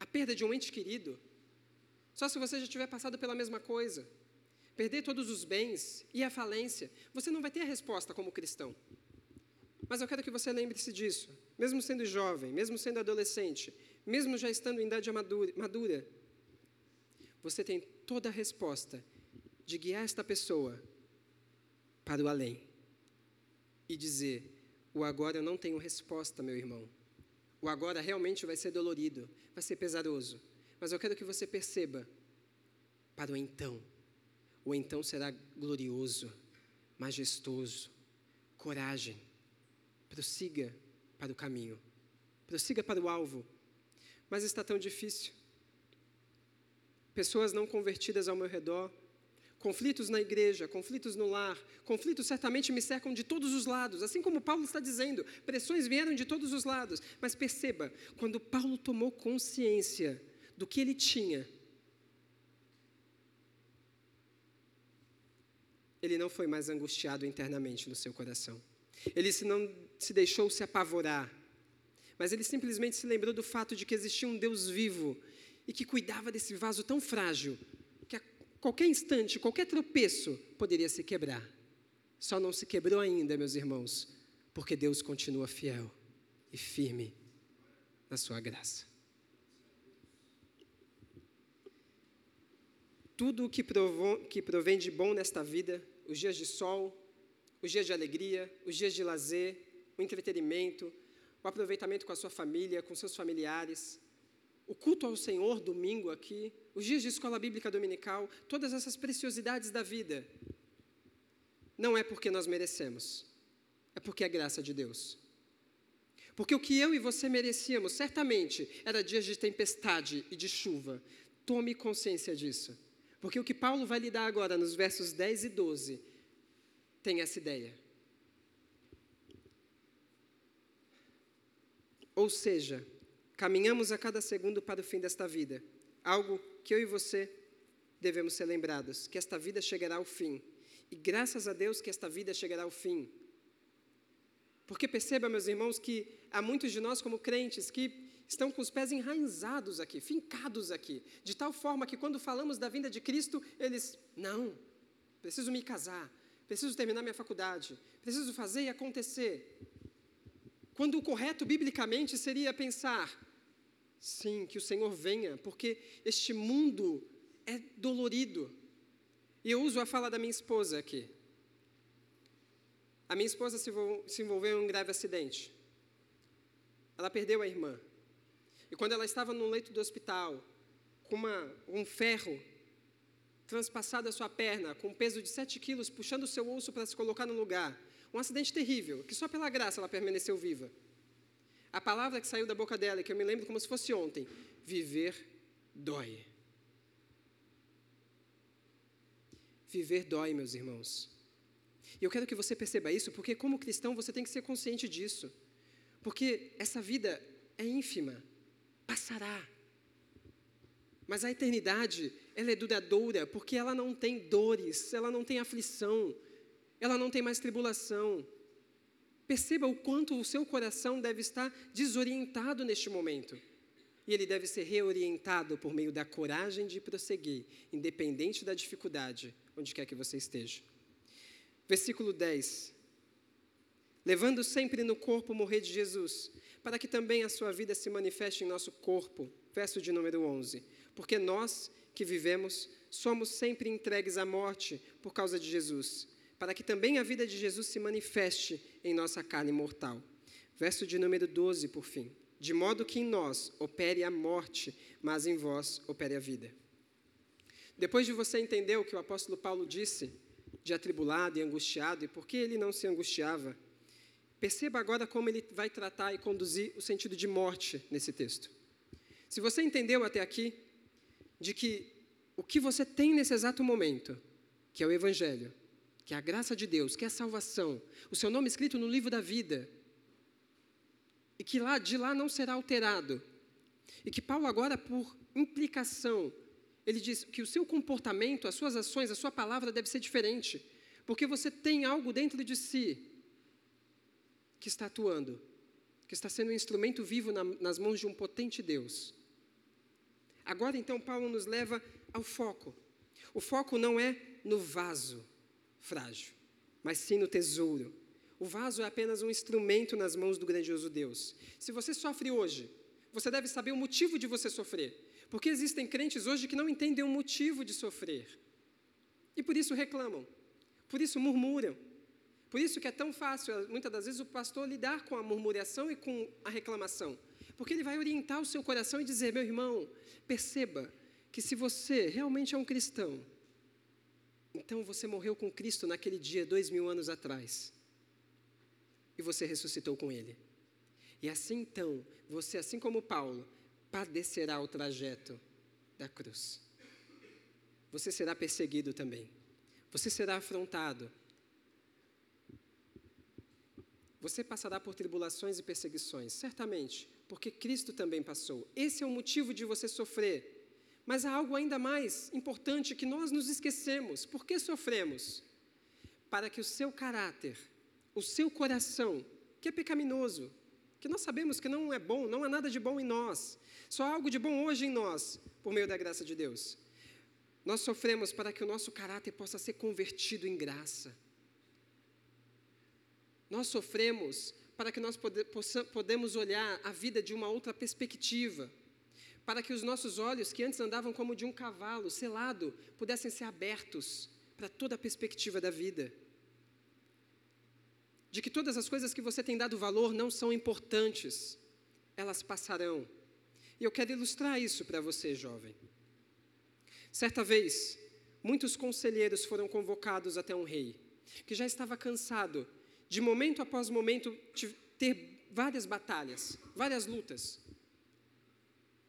A perda de um ente querido. Só se você já tiver passado pela mesma coisa. Perder todos os bens e a falência, você não vai ter a resposta como cristão. Mas eu quero que você lembre-se disso, mesmo sendo jovem, mesmo sendo adolescente, mesmo já estando em idade madura, você tem toda a resposta de guiar esta pessoa para o além e dizer: o agora eu não tenho resposta, meu irmão. O agora realmente vai ser dolorido, vai ser pesaroso. Mas eu quero que você perceba para o então. O então será glorioso, majestoso, coragem. Prossiga para o caminho, prossiga para o alvo. Mas está tão difícil. Pessoas não convertidas ao meu redor, conflitos na igreja, conflitos no lar, conflitos certamente me cercam de todos os lados, assim como Paulo está dizendo, pressões vieram de todos os lados. Mas perceba, quando Paulo tomou consciência do que ele tinha, ele não foi mais angustiado internamente no seu coração. Ele se não se deixou se apavorar, mas ele simplesmente se lembrou do fato de que existia um Deus vivo e que cuidava desse vaso tão frágil qualquer instante, qualquer tropeço poderia se quebrar. Só não se quebrou ainda, meus irmãos, porque Deus continua fiel e firme na sua graça. Tudo o que, que provém de bom nesta vida, os dias de sol, os dias de alegria, os dias de lazer, o entretenimento, o aproveitamento com a sua família, com seus familiares, o culto ao Senhor domingo aqui, os dias de escola bíblica dominical, todas essas preciosidades da vida, não é porque nós merecemos, é porque é graça de Deus. Porque o que eu e você merecíamos, certamente, era dias de tempestade e de chuva. Tome consciência disso. Porque o que Paulo vai lhe dar agora nos versos 10 e 12 tem essa ideia. Ou seja, Caminhamos a cada segundo para o fim desta vida. Algo que eu e você devemos ser lembrados: que esta vida chegará ao fim. E graças a Deus que esta vida chegará ao fim. Porque perceba, meus irmãos, que há muitos de nós, como crentes, que estão com os pés enraizados aqui, fincados aqui, de tal forma que quando falamos da vinda de Cristo, eles, não, preciso me casar, preciso terminar minha faculdade, preciso fazer e acontecer. Quando o correto biblicamente seria pensar, Sim, que o Senhor venha, porque este mundo é dolorido. E eu uso a fala da minha esposa aqui. A minha esposa se envolveu em um grave acidente. Ela perdeu a irmã. E quando ela estava no leito do hospital, com uma, um ferro transpassado a sua perna, com um peso de 7 quilos, puxando o seu osso para se colocar no lugar. Um acidente terrível, que só pela graça ela permaneceu viva. A palavra que saiu da boca dela, que eu me lembro como se fosse ontem: viver dói. Viver dói, meus irmãos. E eu quero que você perceba isso, porque como cristão você tem que ser consciente disso. Porque essa vida é ínfima, passará. Mas a eternidade, ela é duradoura, porque ela não tem dores, ela não tem aflição, ela não tem mais tribulação. Perceba o quanto o seu coração deve estar desorientado neste momento. E ele deve ser reorientado por meio da coragem de prosseguir, independente da dificuldade, onde quer que você esteja. Versículo 10. Levando sempre no corpo morrer de Jesus, para que também a sua vida se manifeste em nosso corpo. Verso de número 11. Porque nós que vivemos somos sempre entregues à morte por causa de Jesus para que também a vida de Jesus se manifeste em nossa carne mortal. Verso de número 12, por fim. de modo que em nós opere a morte, mas em vós opere a vida. Depois de você entender o que o apóstolo Paulo disse, de atribulado e angustiado, e por que ele não se angustiava, perceba agora como ele vai tratar e conduzir o sentido de morte nesse texto. Se você entendeu até aqui de que o que você tem nesse exato momento, que é o Evangelho, que a graça de Deus, que a salvação, o seu nome escrito no livro da vida, e que lá de lá não será alterado. E que Paulo agora, por implicação, ele diz que o seu comportamento, as suas ações, a sua palavra deve ser diferente, porque você tem algo dentro de si que está atuando, que está sendo um instrumento vivo na, nas mãos de um potente Deus. Agora, então, Paulo nos leva ao foco. O foco não é no vaso frágil, mas sim no tesouro o vaso é apenas um instrumento nas mãos do grandioso Deus. Se você sofre hoje, você deve saber o motivo de você sofrer. Porque existem crentes hoje que não entendem o motivo de sofrer. E por isso reclamam, por isso murmuram. Por isso que é tão fácil, muitas das vezes, o pastor lidar com a murmuração e com a reclamação. Porque ele vai orientar o seu coração e dizer: meu irmão, perceba que se você realmente é um cristão, então você morreu com Cristo naquele dia, dois mil anos atrás e você ressuscitou com ele. E assim então, você, assim como Paulo, padecerá o trajeto da cruz. Você será perseguido também. Você será afrontado. Você passará por tribulações e perseguições, certamente, porque Cristo também passou. Esse é o motivo de você sofrer. Mas há algo ainda mais importante que nós nos esquecemos. Por que sofremos? Para que o seu caráter o seu coração, que é pecaminoso, que nós sabemos que não é bom, não há nada de bom em nós, só há algo de bom hoje em nós, por meio da graça de Deus. Nós sofremos para que o nosso caráter possa ser convertido em graça. Nós sofremos para que nós pode, possa, podemos olhar a vida de uma outra perspectiva, para que os nossos olhos, que antes andavam como de um cavalo selado, pudessem ser abertos para toda a perspectiva da vida de que todas as coisas que você tem dado valor não são importantes, elas passarão. E eu quero ilustrar isso para você, jovem. Certa vez, muitos conselheiros foram convocados até um rei, que já estava cansado de momento após momento ter várias batalhas, várias lutas.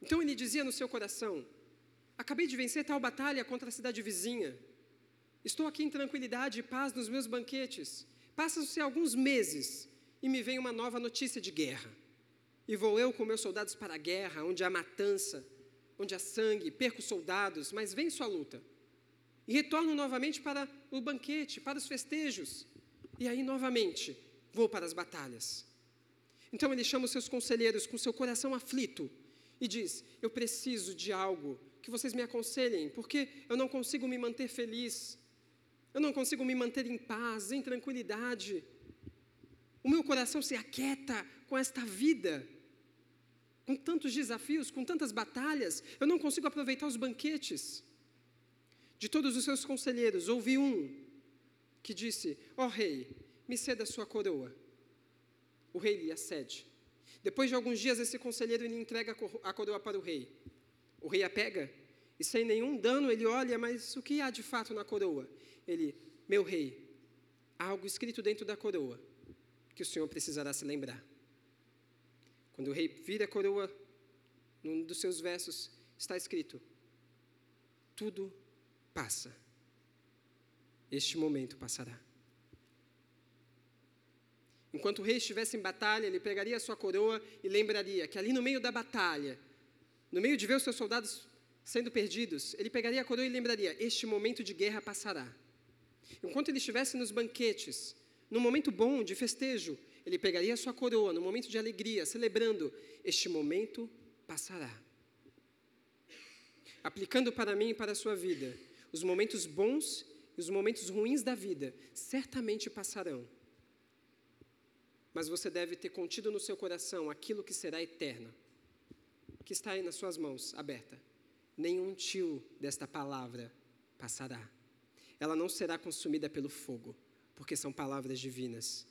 Então ele dizia no seu coração: Acabei de vencer tal batalha contra a cidade vizinha. Estou aqui em tranquilidade e paz nos meus banquetes. Passam-se alguns meses e me vem uma nova notícia de guerra. E vou eu com meus soldados para a guerra, onde há matança, onde há sangue, perco soldados, mas venço a luta. E retorno novamente para o banquete, para os festejos. E aí, novamente, vou para as batalhas. Então ele chama os seus conselheiros com seu coração aflito e diz: Eu preciso de algo que vocês me aconselhem, porque eu não consigo me manter feliz, eu não consigo me manter em paz, em tranquilidade. O meu coração se aquieta com esta vida, com tantos desafios, com tantas batalhas. Eu não consigo aproveitar os banquetes. De todos os seus conselheiros, ouvi um que disse: Ó oh, rei, me ceda a sua coroa. O rei lhe acede. Depois de alguns dias, esse conselheiro lhe entrega a coroa para o rei. O rei a pega e, sem nenhum dano, ele olha, mas o que há de fato na coroa? ele, meu rei, há algo escrito dentro da coroa que o Senhor precisará se lembrar. Quando o rei vira a coroa, num dos seus versos está escrito: tudo passa. Este momento passará. Enquanto o rei estivesse em batalha, ele pegaria a sua coroa e lembraria que ali no meio da batalha, no meio de ver os seus soldados sendo perdidos, ele pegaria a coroa e lembraria: Este momento de guerra passará. Enquanto ele estivesse nos banquetes, no momento bom de festejo, ele pegaria a sua coroa, no momento de alegria, celebrando: Este momento passará. Aplicando para mim e para a sua vida, os momentos bons e os momentos ruins da vida certamente passarão. Mas você deve ter contido no seu coração aquilo que será eterno, que está aí nas suas mãos, aberta. Nenhum tio desta palavra passará ela não será consumida pelo fogo, porque são palavras divinas,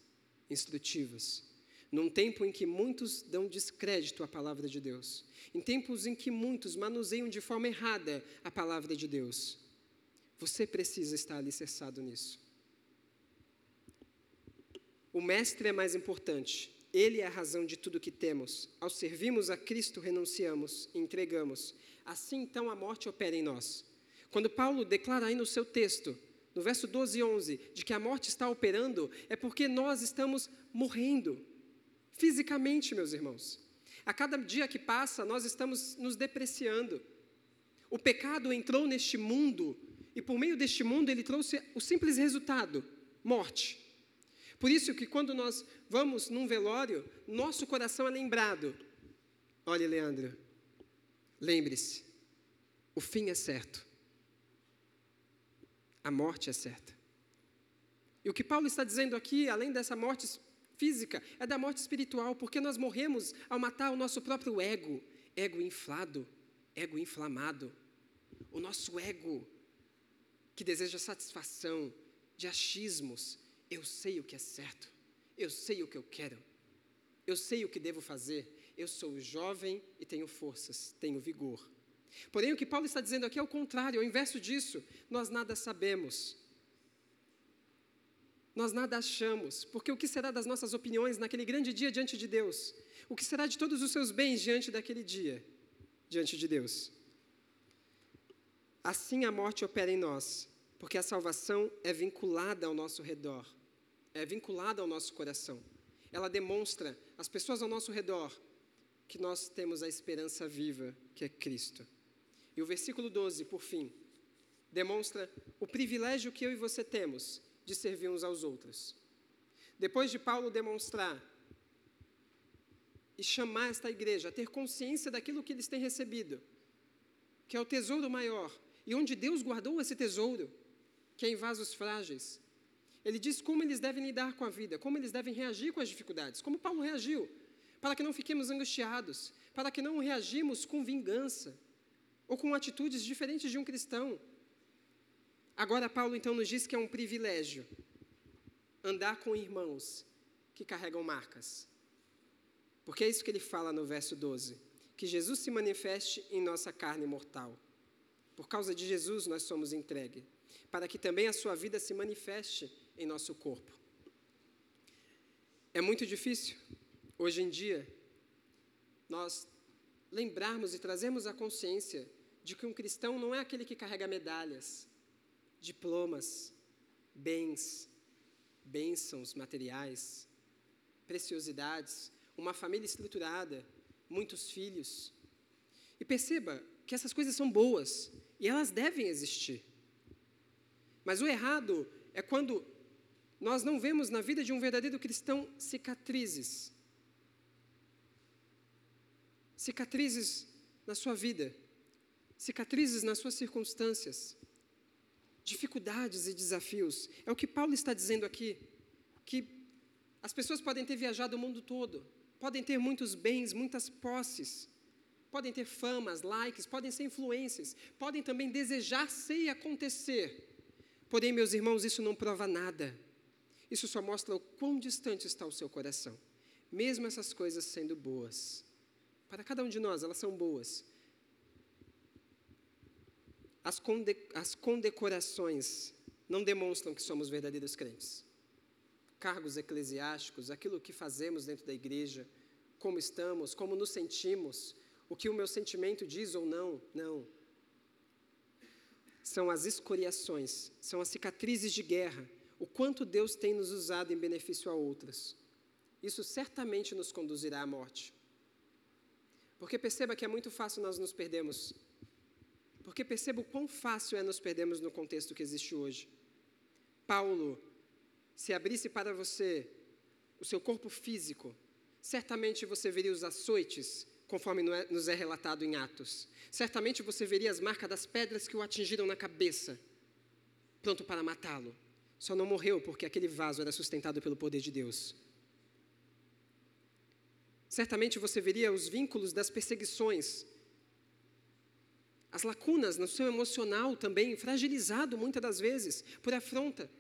instrutivas. num tempo em que muitos dão descrédito à palavra de Deus, em tempos em que muitos manuseiam de forma errada a palavra de Deus, você precisa estar alicerçado nisso. O Mestre é mais importante, ele é a razão de tudo que temos. Ao servirmos a Cristo, renunciamos e entregamos. Assim, então, a morte opera em nós. Quando Paulo declara aí no seu texto, no verso 12 e 11, de que a morte está operando, é porque nós estamos morrendo fisicamente, meus irmãos. A cada dia que passa, nós estamos nos depreciando. O pecado entrou neste mundo e, por meio deste mundo, ele trouxe o simples resultado: morte. Por isso que quando nós vamos num velório, nosso coração é lembrado. Olha, Leandro, lembre-se, o fim é certo. A morte é certa. E o que Paulo está dizendo aqui, além dessa morte física, é da morte espiritual, porque nós morremos ao matar o nosso próprio ego, ego inflado, ego inflamado. O nosso ego, que deseja satisfação de achismos. Eu sei o que é certo, eu sei o que eu quero, eu sei o que devo fazer. Eu sou jovem e tenho forças, tenho vigor. Porém, o que Paulo está dizendo aqui é o contrário, é o inverso disso. Nós nada sabemos, nós nada achamos, porque o que será das nossas opiniões naquele grande dia diante de Deus? O que será de todos os seus bens diante daquele dia, diante de Deus? Assim a morte opera em nós, porque a salvação é vinculada ao nosso redor, é vinculada ao nosso coração. Ela demonstra às pessoas ao nosso redor que nós temos a esperança viva, que é Cristo. E o versículo 12, por fim, demonstra o privilégio que eu e você temos de servir uns aos outros. Depois de Paulo demonstrar e chamar esta igreja a ter consciência daquilo que eles têm recebido, que é o tesouro maior, e onde Deus guardou esse tesouro, que é em vasos frágeis. Ele diz como eles devem lidar com a vida, como eles devem reagir com as dificuldades, como Paulo reagiu, para que não fiquemos angustiados, para que não reagimos com vingança ou com atitudes diferentes de um cristão, Agora, Paulo então nos diz que é um privilégio andar com irmãos que carregam marcas. Porque é isso que ele fala no verso 12: que Jesus se manifeste em nossa carne mortal. Por causa de Jesus nós somos entregue, para que também a sua vida se manifeste em nosso corpo. É muito difícil, hoje em dia, nós lembrarmos e trazermos a consciência de que um cristão não é aquele que carrega medalhas, diplomas, bens, bênçãos materiais, preciosidades, uma família estruturada, muitos filhos. E perceba que essas coisas são boas e elas devem existir. Mas o errado é quando nós não vemos na vida de um verdadeiro cristão cicatrizes. Cicatrizes na sua vida, cicatrizes nas suas circunstâncias, dificuldades e desafios. É o que Paulo está dizendo aqui, que as pessoas podem ter viajado o mundo todo, podem ter muitos bens, muitas posses, podem ter famas, likes, podem ser influências, podem também desejar ser e acontecer. Porém, meus irmãos, isso não prova nada. Isso só mostra o quão distante está o seu coração. Mesmo essas coisas sendo boas. Para cada um de nós, elas são boas as, conde, as condecorações não demonstram que somos verdadeiros crentes. Cargos eclesiásticos, aquilo que fazemos dentro da igreja, como estamos, como nos sentimos, o que o meu sentimento diz ou não, não. São as escoriações, são as cicatrizes de guerra, o quanto Deus tem nos usado em benefício a outras. Isso certamente nos conduzirá à morte. Porque perceba que é muito fácil nós nos perdermos porque perceba o quão fácil é nos perdermos no contexto que existe hoje. Paulo, se abrisse para você o seu corpo físico, certamente você veria os açoites, conforme é, nos é relatado em Atos. Certamente você veria as marcas das pedras que o atingiram na cabeça, pronto para matá-lo. Só não morreu porque aquele vaso era sustentado pelo poder de Deus. Certamente você veria os vínculos das perseguições as lacunas no seu emocional também, fragilizado muitas das vezes por afronta.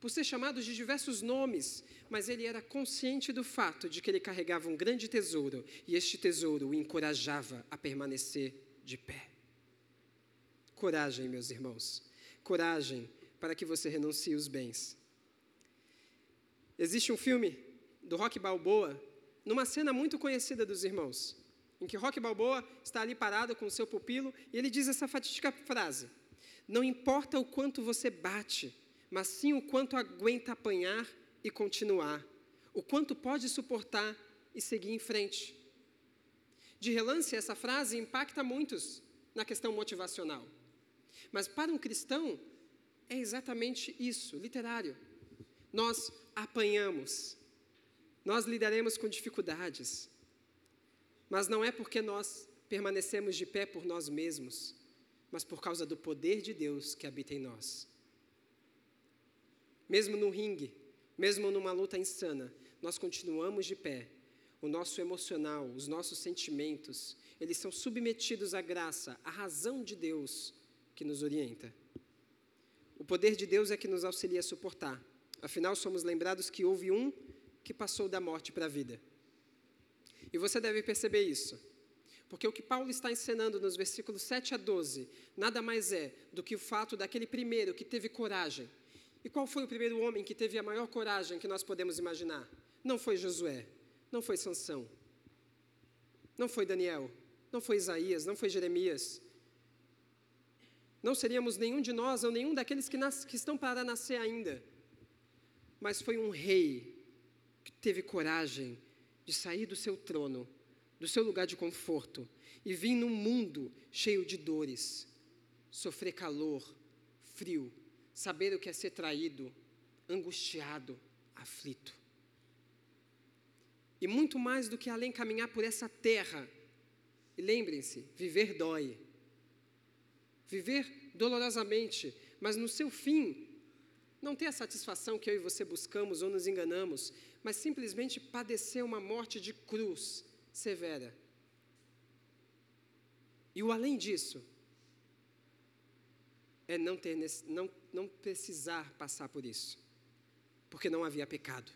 por ser chamado de diversos nomes, mas ele era consciente do fato de que ele carregava um grande tesouro e este tesouro o encorajava a permanecer de pé. Coragem, meus irmãos, coragem para que você renuncie os bens. Existe um filme do Rock Balboa, numa cena muito conhecida dos irmãos, em que Rock Balboa está ali parado com o seu pupilo e ele diz essa fatídica frase: Não importa o quanto você bate, mas sim o quanto aguenta apanhar e continuar, o quanto pode suportar e seguir em frente. De relance, essa frase impacta muitos na questão motivacional. Mas para um cristão, é exatamente isso, literário. Nós apanhamos, nós lidaremos com dificuldades, mas não é porque nós permanecemos de pé por nós mesmos, mas por causa do poder de Deus que habita em nós. Mesmo no ringue, mesmo numa luta insana, nós continuamos de pé. O nosso emocional, os nossos sentimentos, eles são submetidos à graça, à razão de Deus que nos orienta. O poder de Deus é que nos auxilia a suportar. Afinal, somos lembrados que houve um que passou da morte para a vida. E você deve perceber isso. Porque o que Paulo está ensinando nos versículos 7 a 12 nada mais é do que o fato daquele primeiro que teve coragem. E qual foi o primeiro homem que teve a maior coragem que nós podemos imaginar? Não foi Josué, não foi Sansão, não foi Daniel, não foi Isaías, não foi Jeremias, não seríamos nenhum de nós ou nenhum daqueles que, nas, que estão para nascer ainda. Mas foi um rei que teve coragem de sair do seu trono, do seu lugar de conforto, e vir num mundo cheio de dores, sofrer calor, frio, saber o que é ser traído, angustiado, aflito. E muito mais do que além caminhar por essa terra. E lembrem-se, viver dói viver dolorosamente, mas no seu fim, não ter a satisfação que eu e você buscamos ou nos enganamos, mas simplesmente padecer uma morte de cruz severa. E o além disso é não, ter, não, não precisar passar por isso, porque não havia pecado,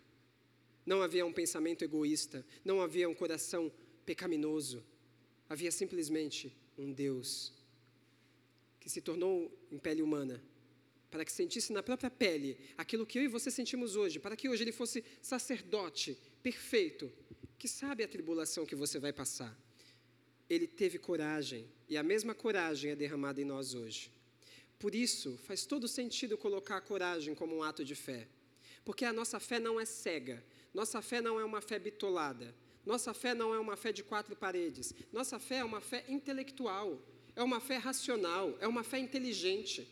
não havia um pensamento egoísta, não havia um coração pecaminoso, havia simplesmente um Deus que se tornou em pele humana, para que sentisse na própria pele aquilo que eu e você sentimos hoje, para que hoje ele fosse sacerdote perfeito, que sabe a tribulação que você vai passar. Ele teve coragem, e a mesma coragem é derramada em nós hoje. Por isso, faz todo sentido colocar a coragem como um ato de fé, porque a nossa fé não é cega, nossa fé não é uma fé bitolada, nossa fé não é uma fé de quatro paredes, nossa fé é uma fé intelectual é uma fé racional, é uma fé inteligente,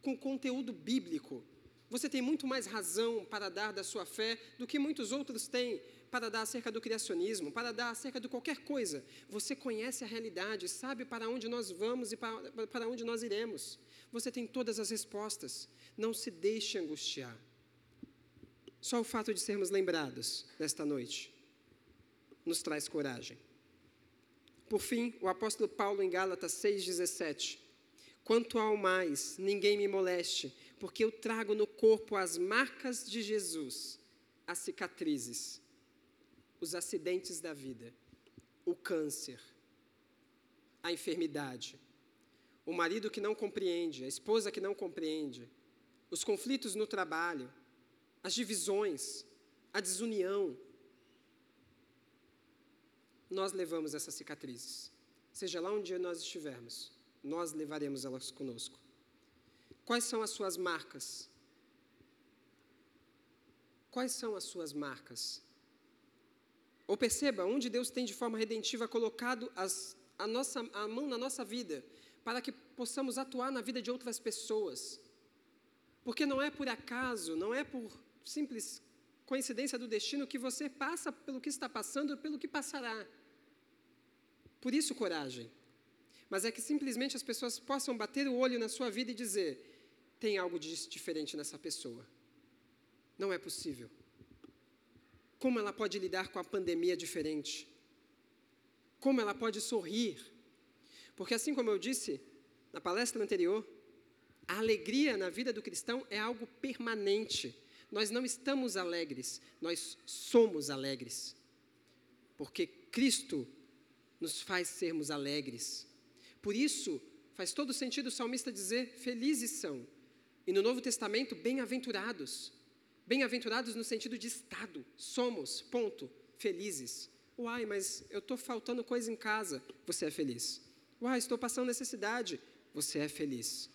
com conteúdo bíblico. Você tem muito mais razão para dar da sua fé do que muitos outros têm para dar acerca do criacionismo, para dar acerca de qualquer coisa. Você conhece a realidade, sabe para onde nós vamos e para, para onde nós iremos. Você tem todas as respostas. Não se deixe angustiar. Só o fato de sermos lembrados nesta noite nos traz coragem. Por fim, o apóstolo Paulo em Gálatas 6,17. Quanto ao mais, ninguém me moleste, porque eu trago no corpo as marcas de Jesus, as cicatrizes, os acidentes da vida, o câncer, a enfermidade, o marido que não compreende, a esposa que não compreende, os conflitos no trabalho, as divisões, a desunião, nós levamos essas cicatrizes. Seja lá onde nós estivermos, nós levaremos elas conosco. Quais são as suas marcas? Quais são as suas marcas? Ou perceba, onde Deus tem de forma redentiva colocado as, a, nossa, a mão na nossa vida, para que possamos atuar na vida de outras pessoas. Porque não é por acaso, não é por simples coincidência do destino que você passa pelo que está passando, pelo que passará. Por isso, coragem. Mas é que simplesmente as pessoas possam bater o olho na sua vida e dizer: tem algo de diferente nessa pessoa. Não é possível. Como ela pode lidar com a pandemia diferente? Como ela pode sorrir? Porque, assim como eu disse na palestra anterior, a alegria na vida do cristão é algo permanente. nós não estamos alegres, nós somos alegres. Porque Cristo nos faz sermos alegres. Por isso, faz todo sentido o salmista dizer: felizes são. E no Novo Testamento, bem-aventurados. Bem-aventurados no sentido de estado. Somos, ponto, felizes. Uai, mas eu estou faltando coisa em casa. Você é feliz. Uai, estou passando necessidade. Você é feliz.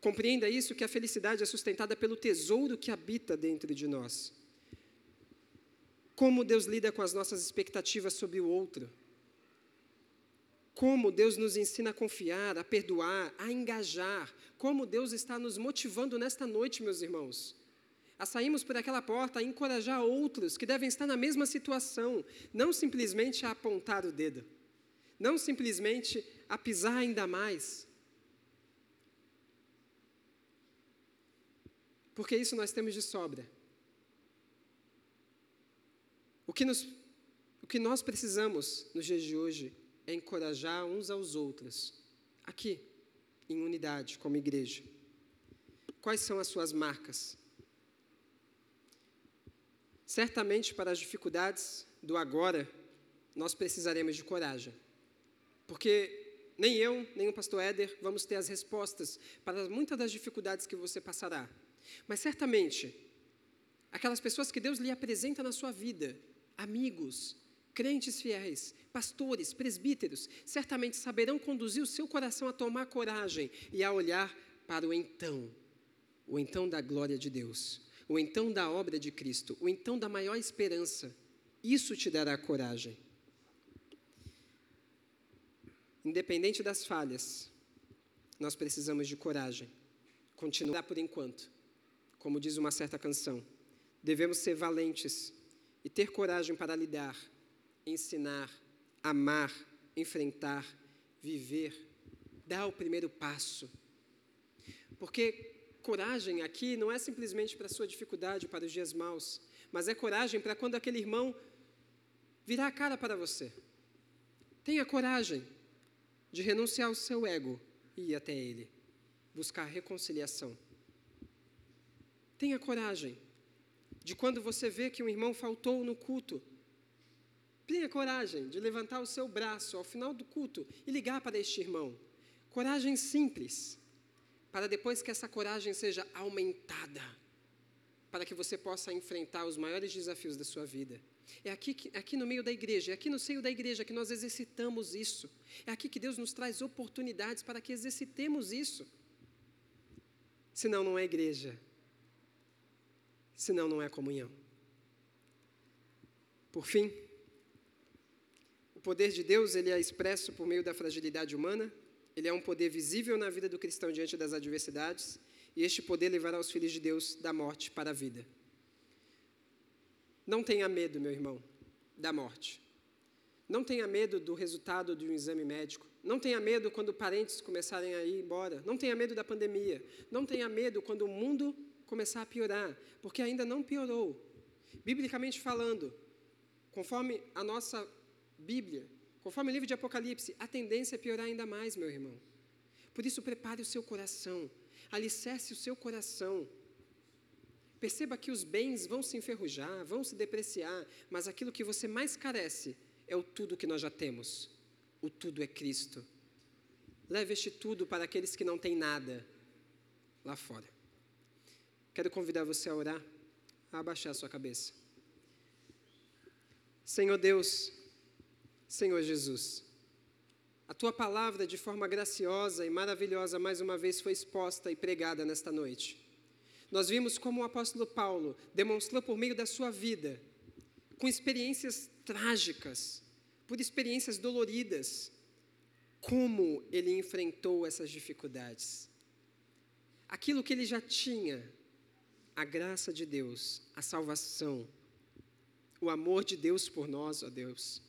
Compreenda isso que a felicidade é sustentada pelo tesouro que habita dentro de nós. Como Deus lida com as nossas expectativas sobre o outro. Como Deus nos ensina a confiar, a perdoar, a engajar. Como Deus está nos motivando nesta noite, meus irmãos. A sairmos por aquela porta a encorajar outros que devem estar na mesma situação, não simplesmente a apontar o dedo, não simplesmente a pisar ainda mais, porque isso nós temos de sobra. O que, nos, o que nós precisamos nos dias de hoje é encorajar uns aos outros, aqui, em unidade, como igreja. Quais são as suas marcas? Certamente, para as dificuldades do agora, nós precisaremos de coragem, porque nem eu, nem o pastor Éder vamos ter as respostas para muitas das dificuldades que você passará. Mas certamente, aquelas pessoas que Deus lhe apresenta na sua vida, amigos, crentes fiéis, pastores, presbíteros, certamente saberão conduzir o seu coração a tomar coragem e a olhar para o então, o então da glória de Deus, o então da obra de Cristo, o então da maior esperança. Isso te dará coragem. Independente das falhas, nós precisamos de coragem. Continuar por enquanto como diz uma certa canção. Devemos ser valentes e ter coragem para lidar, ensinar, amar, enfrentar, viver, dar o primeiro passo. Porque coragem aqui não é simplesmente para a sua dificuldade, para os dias maus, mas é coragem para quando aquele irmão virar a cara para você. Tenha coragem de renunciar ao seu ego e ir até ele, buscar reconciliação. Tenha coragem de quando você vê que um irmão faltou no culto, tenha coragem de levantar o seu braço ao final do culto e ligar para este irmão. Coragem simples, para depois que essa coragem seja aumentada, para que você possa enfrentar os maiores desafios da sua vida. É aqui, aqui no meio da igreja, é aqui no seio da igreja que nós exercitamos isso. É aqui que Deus nos traz oportunidades para que exercitemos isso. Senão, não é igreja, senão não é comunhão. Por fim, poder de Deus ele é expresso por meio da fragilidade humana, ele é um poder visível na vida do cristão diante das adversidades, e este poder levará os filhos de Deus da morte para a vida. Não tenha medo, meu irmão, da morte. Não tenha medo do resultado de um exame médico. Não tenha medo quando parentes começarem a ir embora. Não tenha medo da pandemia. Não tenha medo quando o mundo começar a piorar, porque ainda não piorou. Biblicamente falando, conforme a nossa Bíblia, conforme o livro de Apocalipse, a tendência é piorar ainda mais, meu irmão. Por isso, prepare o seu coração, alicerce o seu coração. Perceba que os bens vão se enferrujar, vão se depreciar, mas aquilo que você mais carece é o tudo que nós já temos. O tudo é Cristo. Leve este tudo para aqueles que não têm nada lá fora. Quero convidar você a orar, a abaixar a sua cabeça. Senhor Deus, Senhor Jesus, a tua palavra, de forma graciosa e maravilhosa, mais uma vez foi exposta e pregada nesta noite. Nós vimos como o apóstolo Paulo demonstrou por meio da sua vida, com experiências trágicas, por experiências doloridas, como ele enfrentou essas dificuldades. Aquilo que ele já tinha, a graça de Deus, a salvação, o amor de Deus por nós, ó Deus.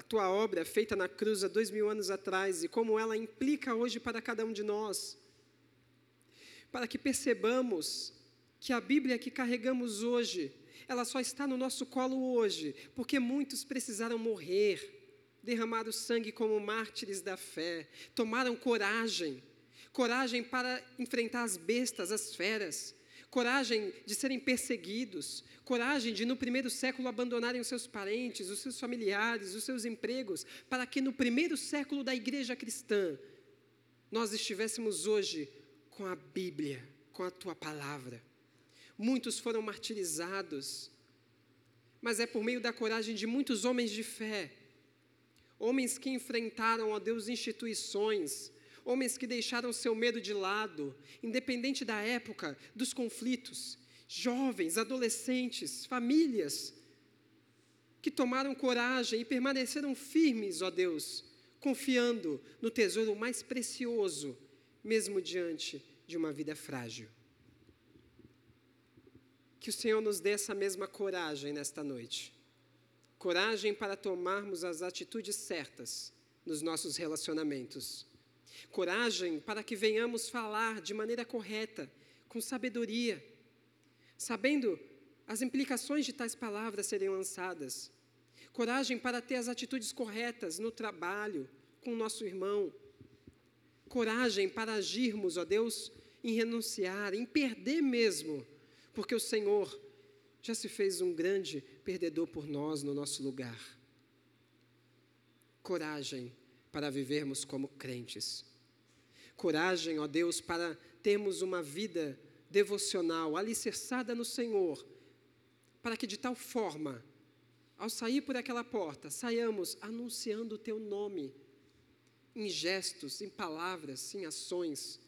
A tua obra feita na cruz há dois mil anos atrás e como ela implica hoje para cada um de nós, para que percebamos que a Bíblia que carregamos hoje, ela só está no nosso colo hoje, porque muitos precisaram morrer, derramaram sangue como mártires da fé, tomaram coragem coragem para enfrentar as bestas, as feras, coragem de serem perseguidos, coragem de no primeiro século abandonarem os seus parentes, os seus familiares, os seus empregos, para que no primeiro século da igreja cristã nós estivéssemos hoje com a Bíblia, com a tua palavra. Muitos foram martirizados, mas é por meio da coragem de muitos homens de fé, homens que enfrentaram, ó Deus, instituições, homens que deixaram seu medo de lado, independente da época, dos conflitos, jovens, adolescentes, famílias, que tomaram coragem e permaneceram firmes, ó Deus, confiando no tesouro mais precioso, mesmo diante de uma vida frágil. Que o Senhor nos dê essa mesma coragem nesta noite. Coragem para tomarmos as atitudes certas nos nossos relacionamentos coragem para que venhamos falar de maneira correta, com sabedoria, sabendo as implicações de tais palavras serem lançadas. Coragem para ter as atitudes corretas no trabalho, com o nosso irmão. Coragem para agirmos, ó Deus, em renunciar, em perder mesmo, porque o Senhor já se fez um grande perdedor por nós no nosso lugar. Coragem para vivermos como crentes coragem, ó Deus, para termos uma vida devocional, alicerçada no Senhor, para que de tal forma, ao sair por aquela porta, saiamos anunciando o Teu nome, em gestos, em palavras, em ações,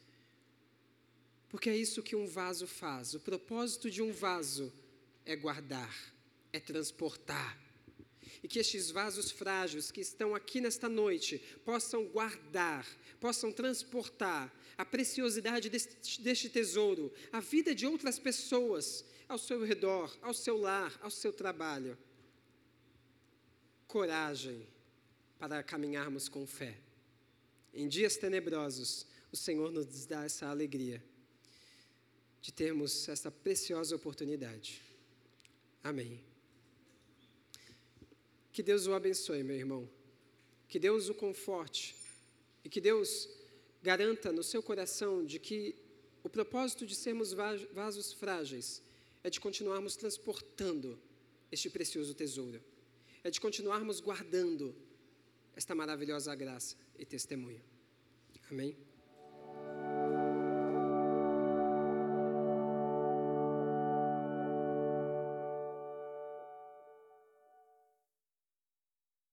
porque é isso que um vaso faz. O propósito de um vaso é guardar, é transportar. E que estes vasos frágeis que estão aqui nesta noite possam guardar possam transportar a preciosidade deste, deste tesouro, a vida de outras pessoas ao seu redor, ao seu lar, ao seu trabalho. Coragem para caminharmos com fé. Em dias tenebrosos, o Senhor nos dá essa alegria de termos essa preciosa oportunidade. Amém. Que Deus o abençoe, meu irmão. Que Deus o conforte e que Deus garanta no seu coração de que o propósito de sermos vasos frágeis é de continuarmos transportando este precioso tesouro, é de continuarmos guardando esta maravilhosa graça e testemunho. Amém?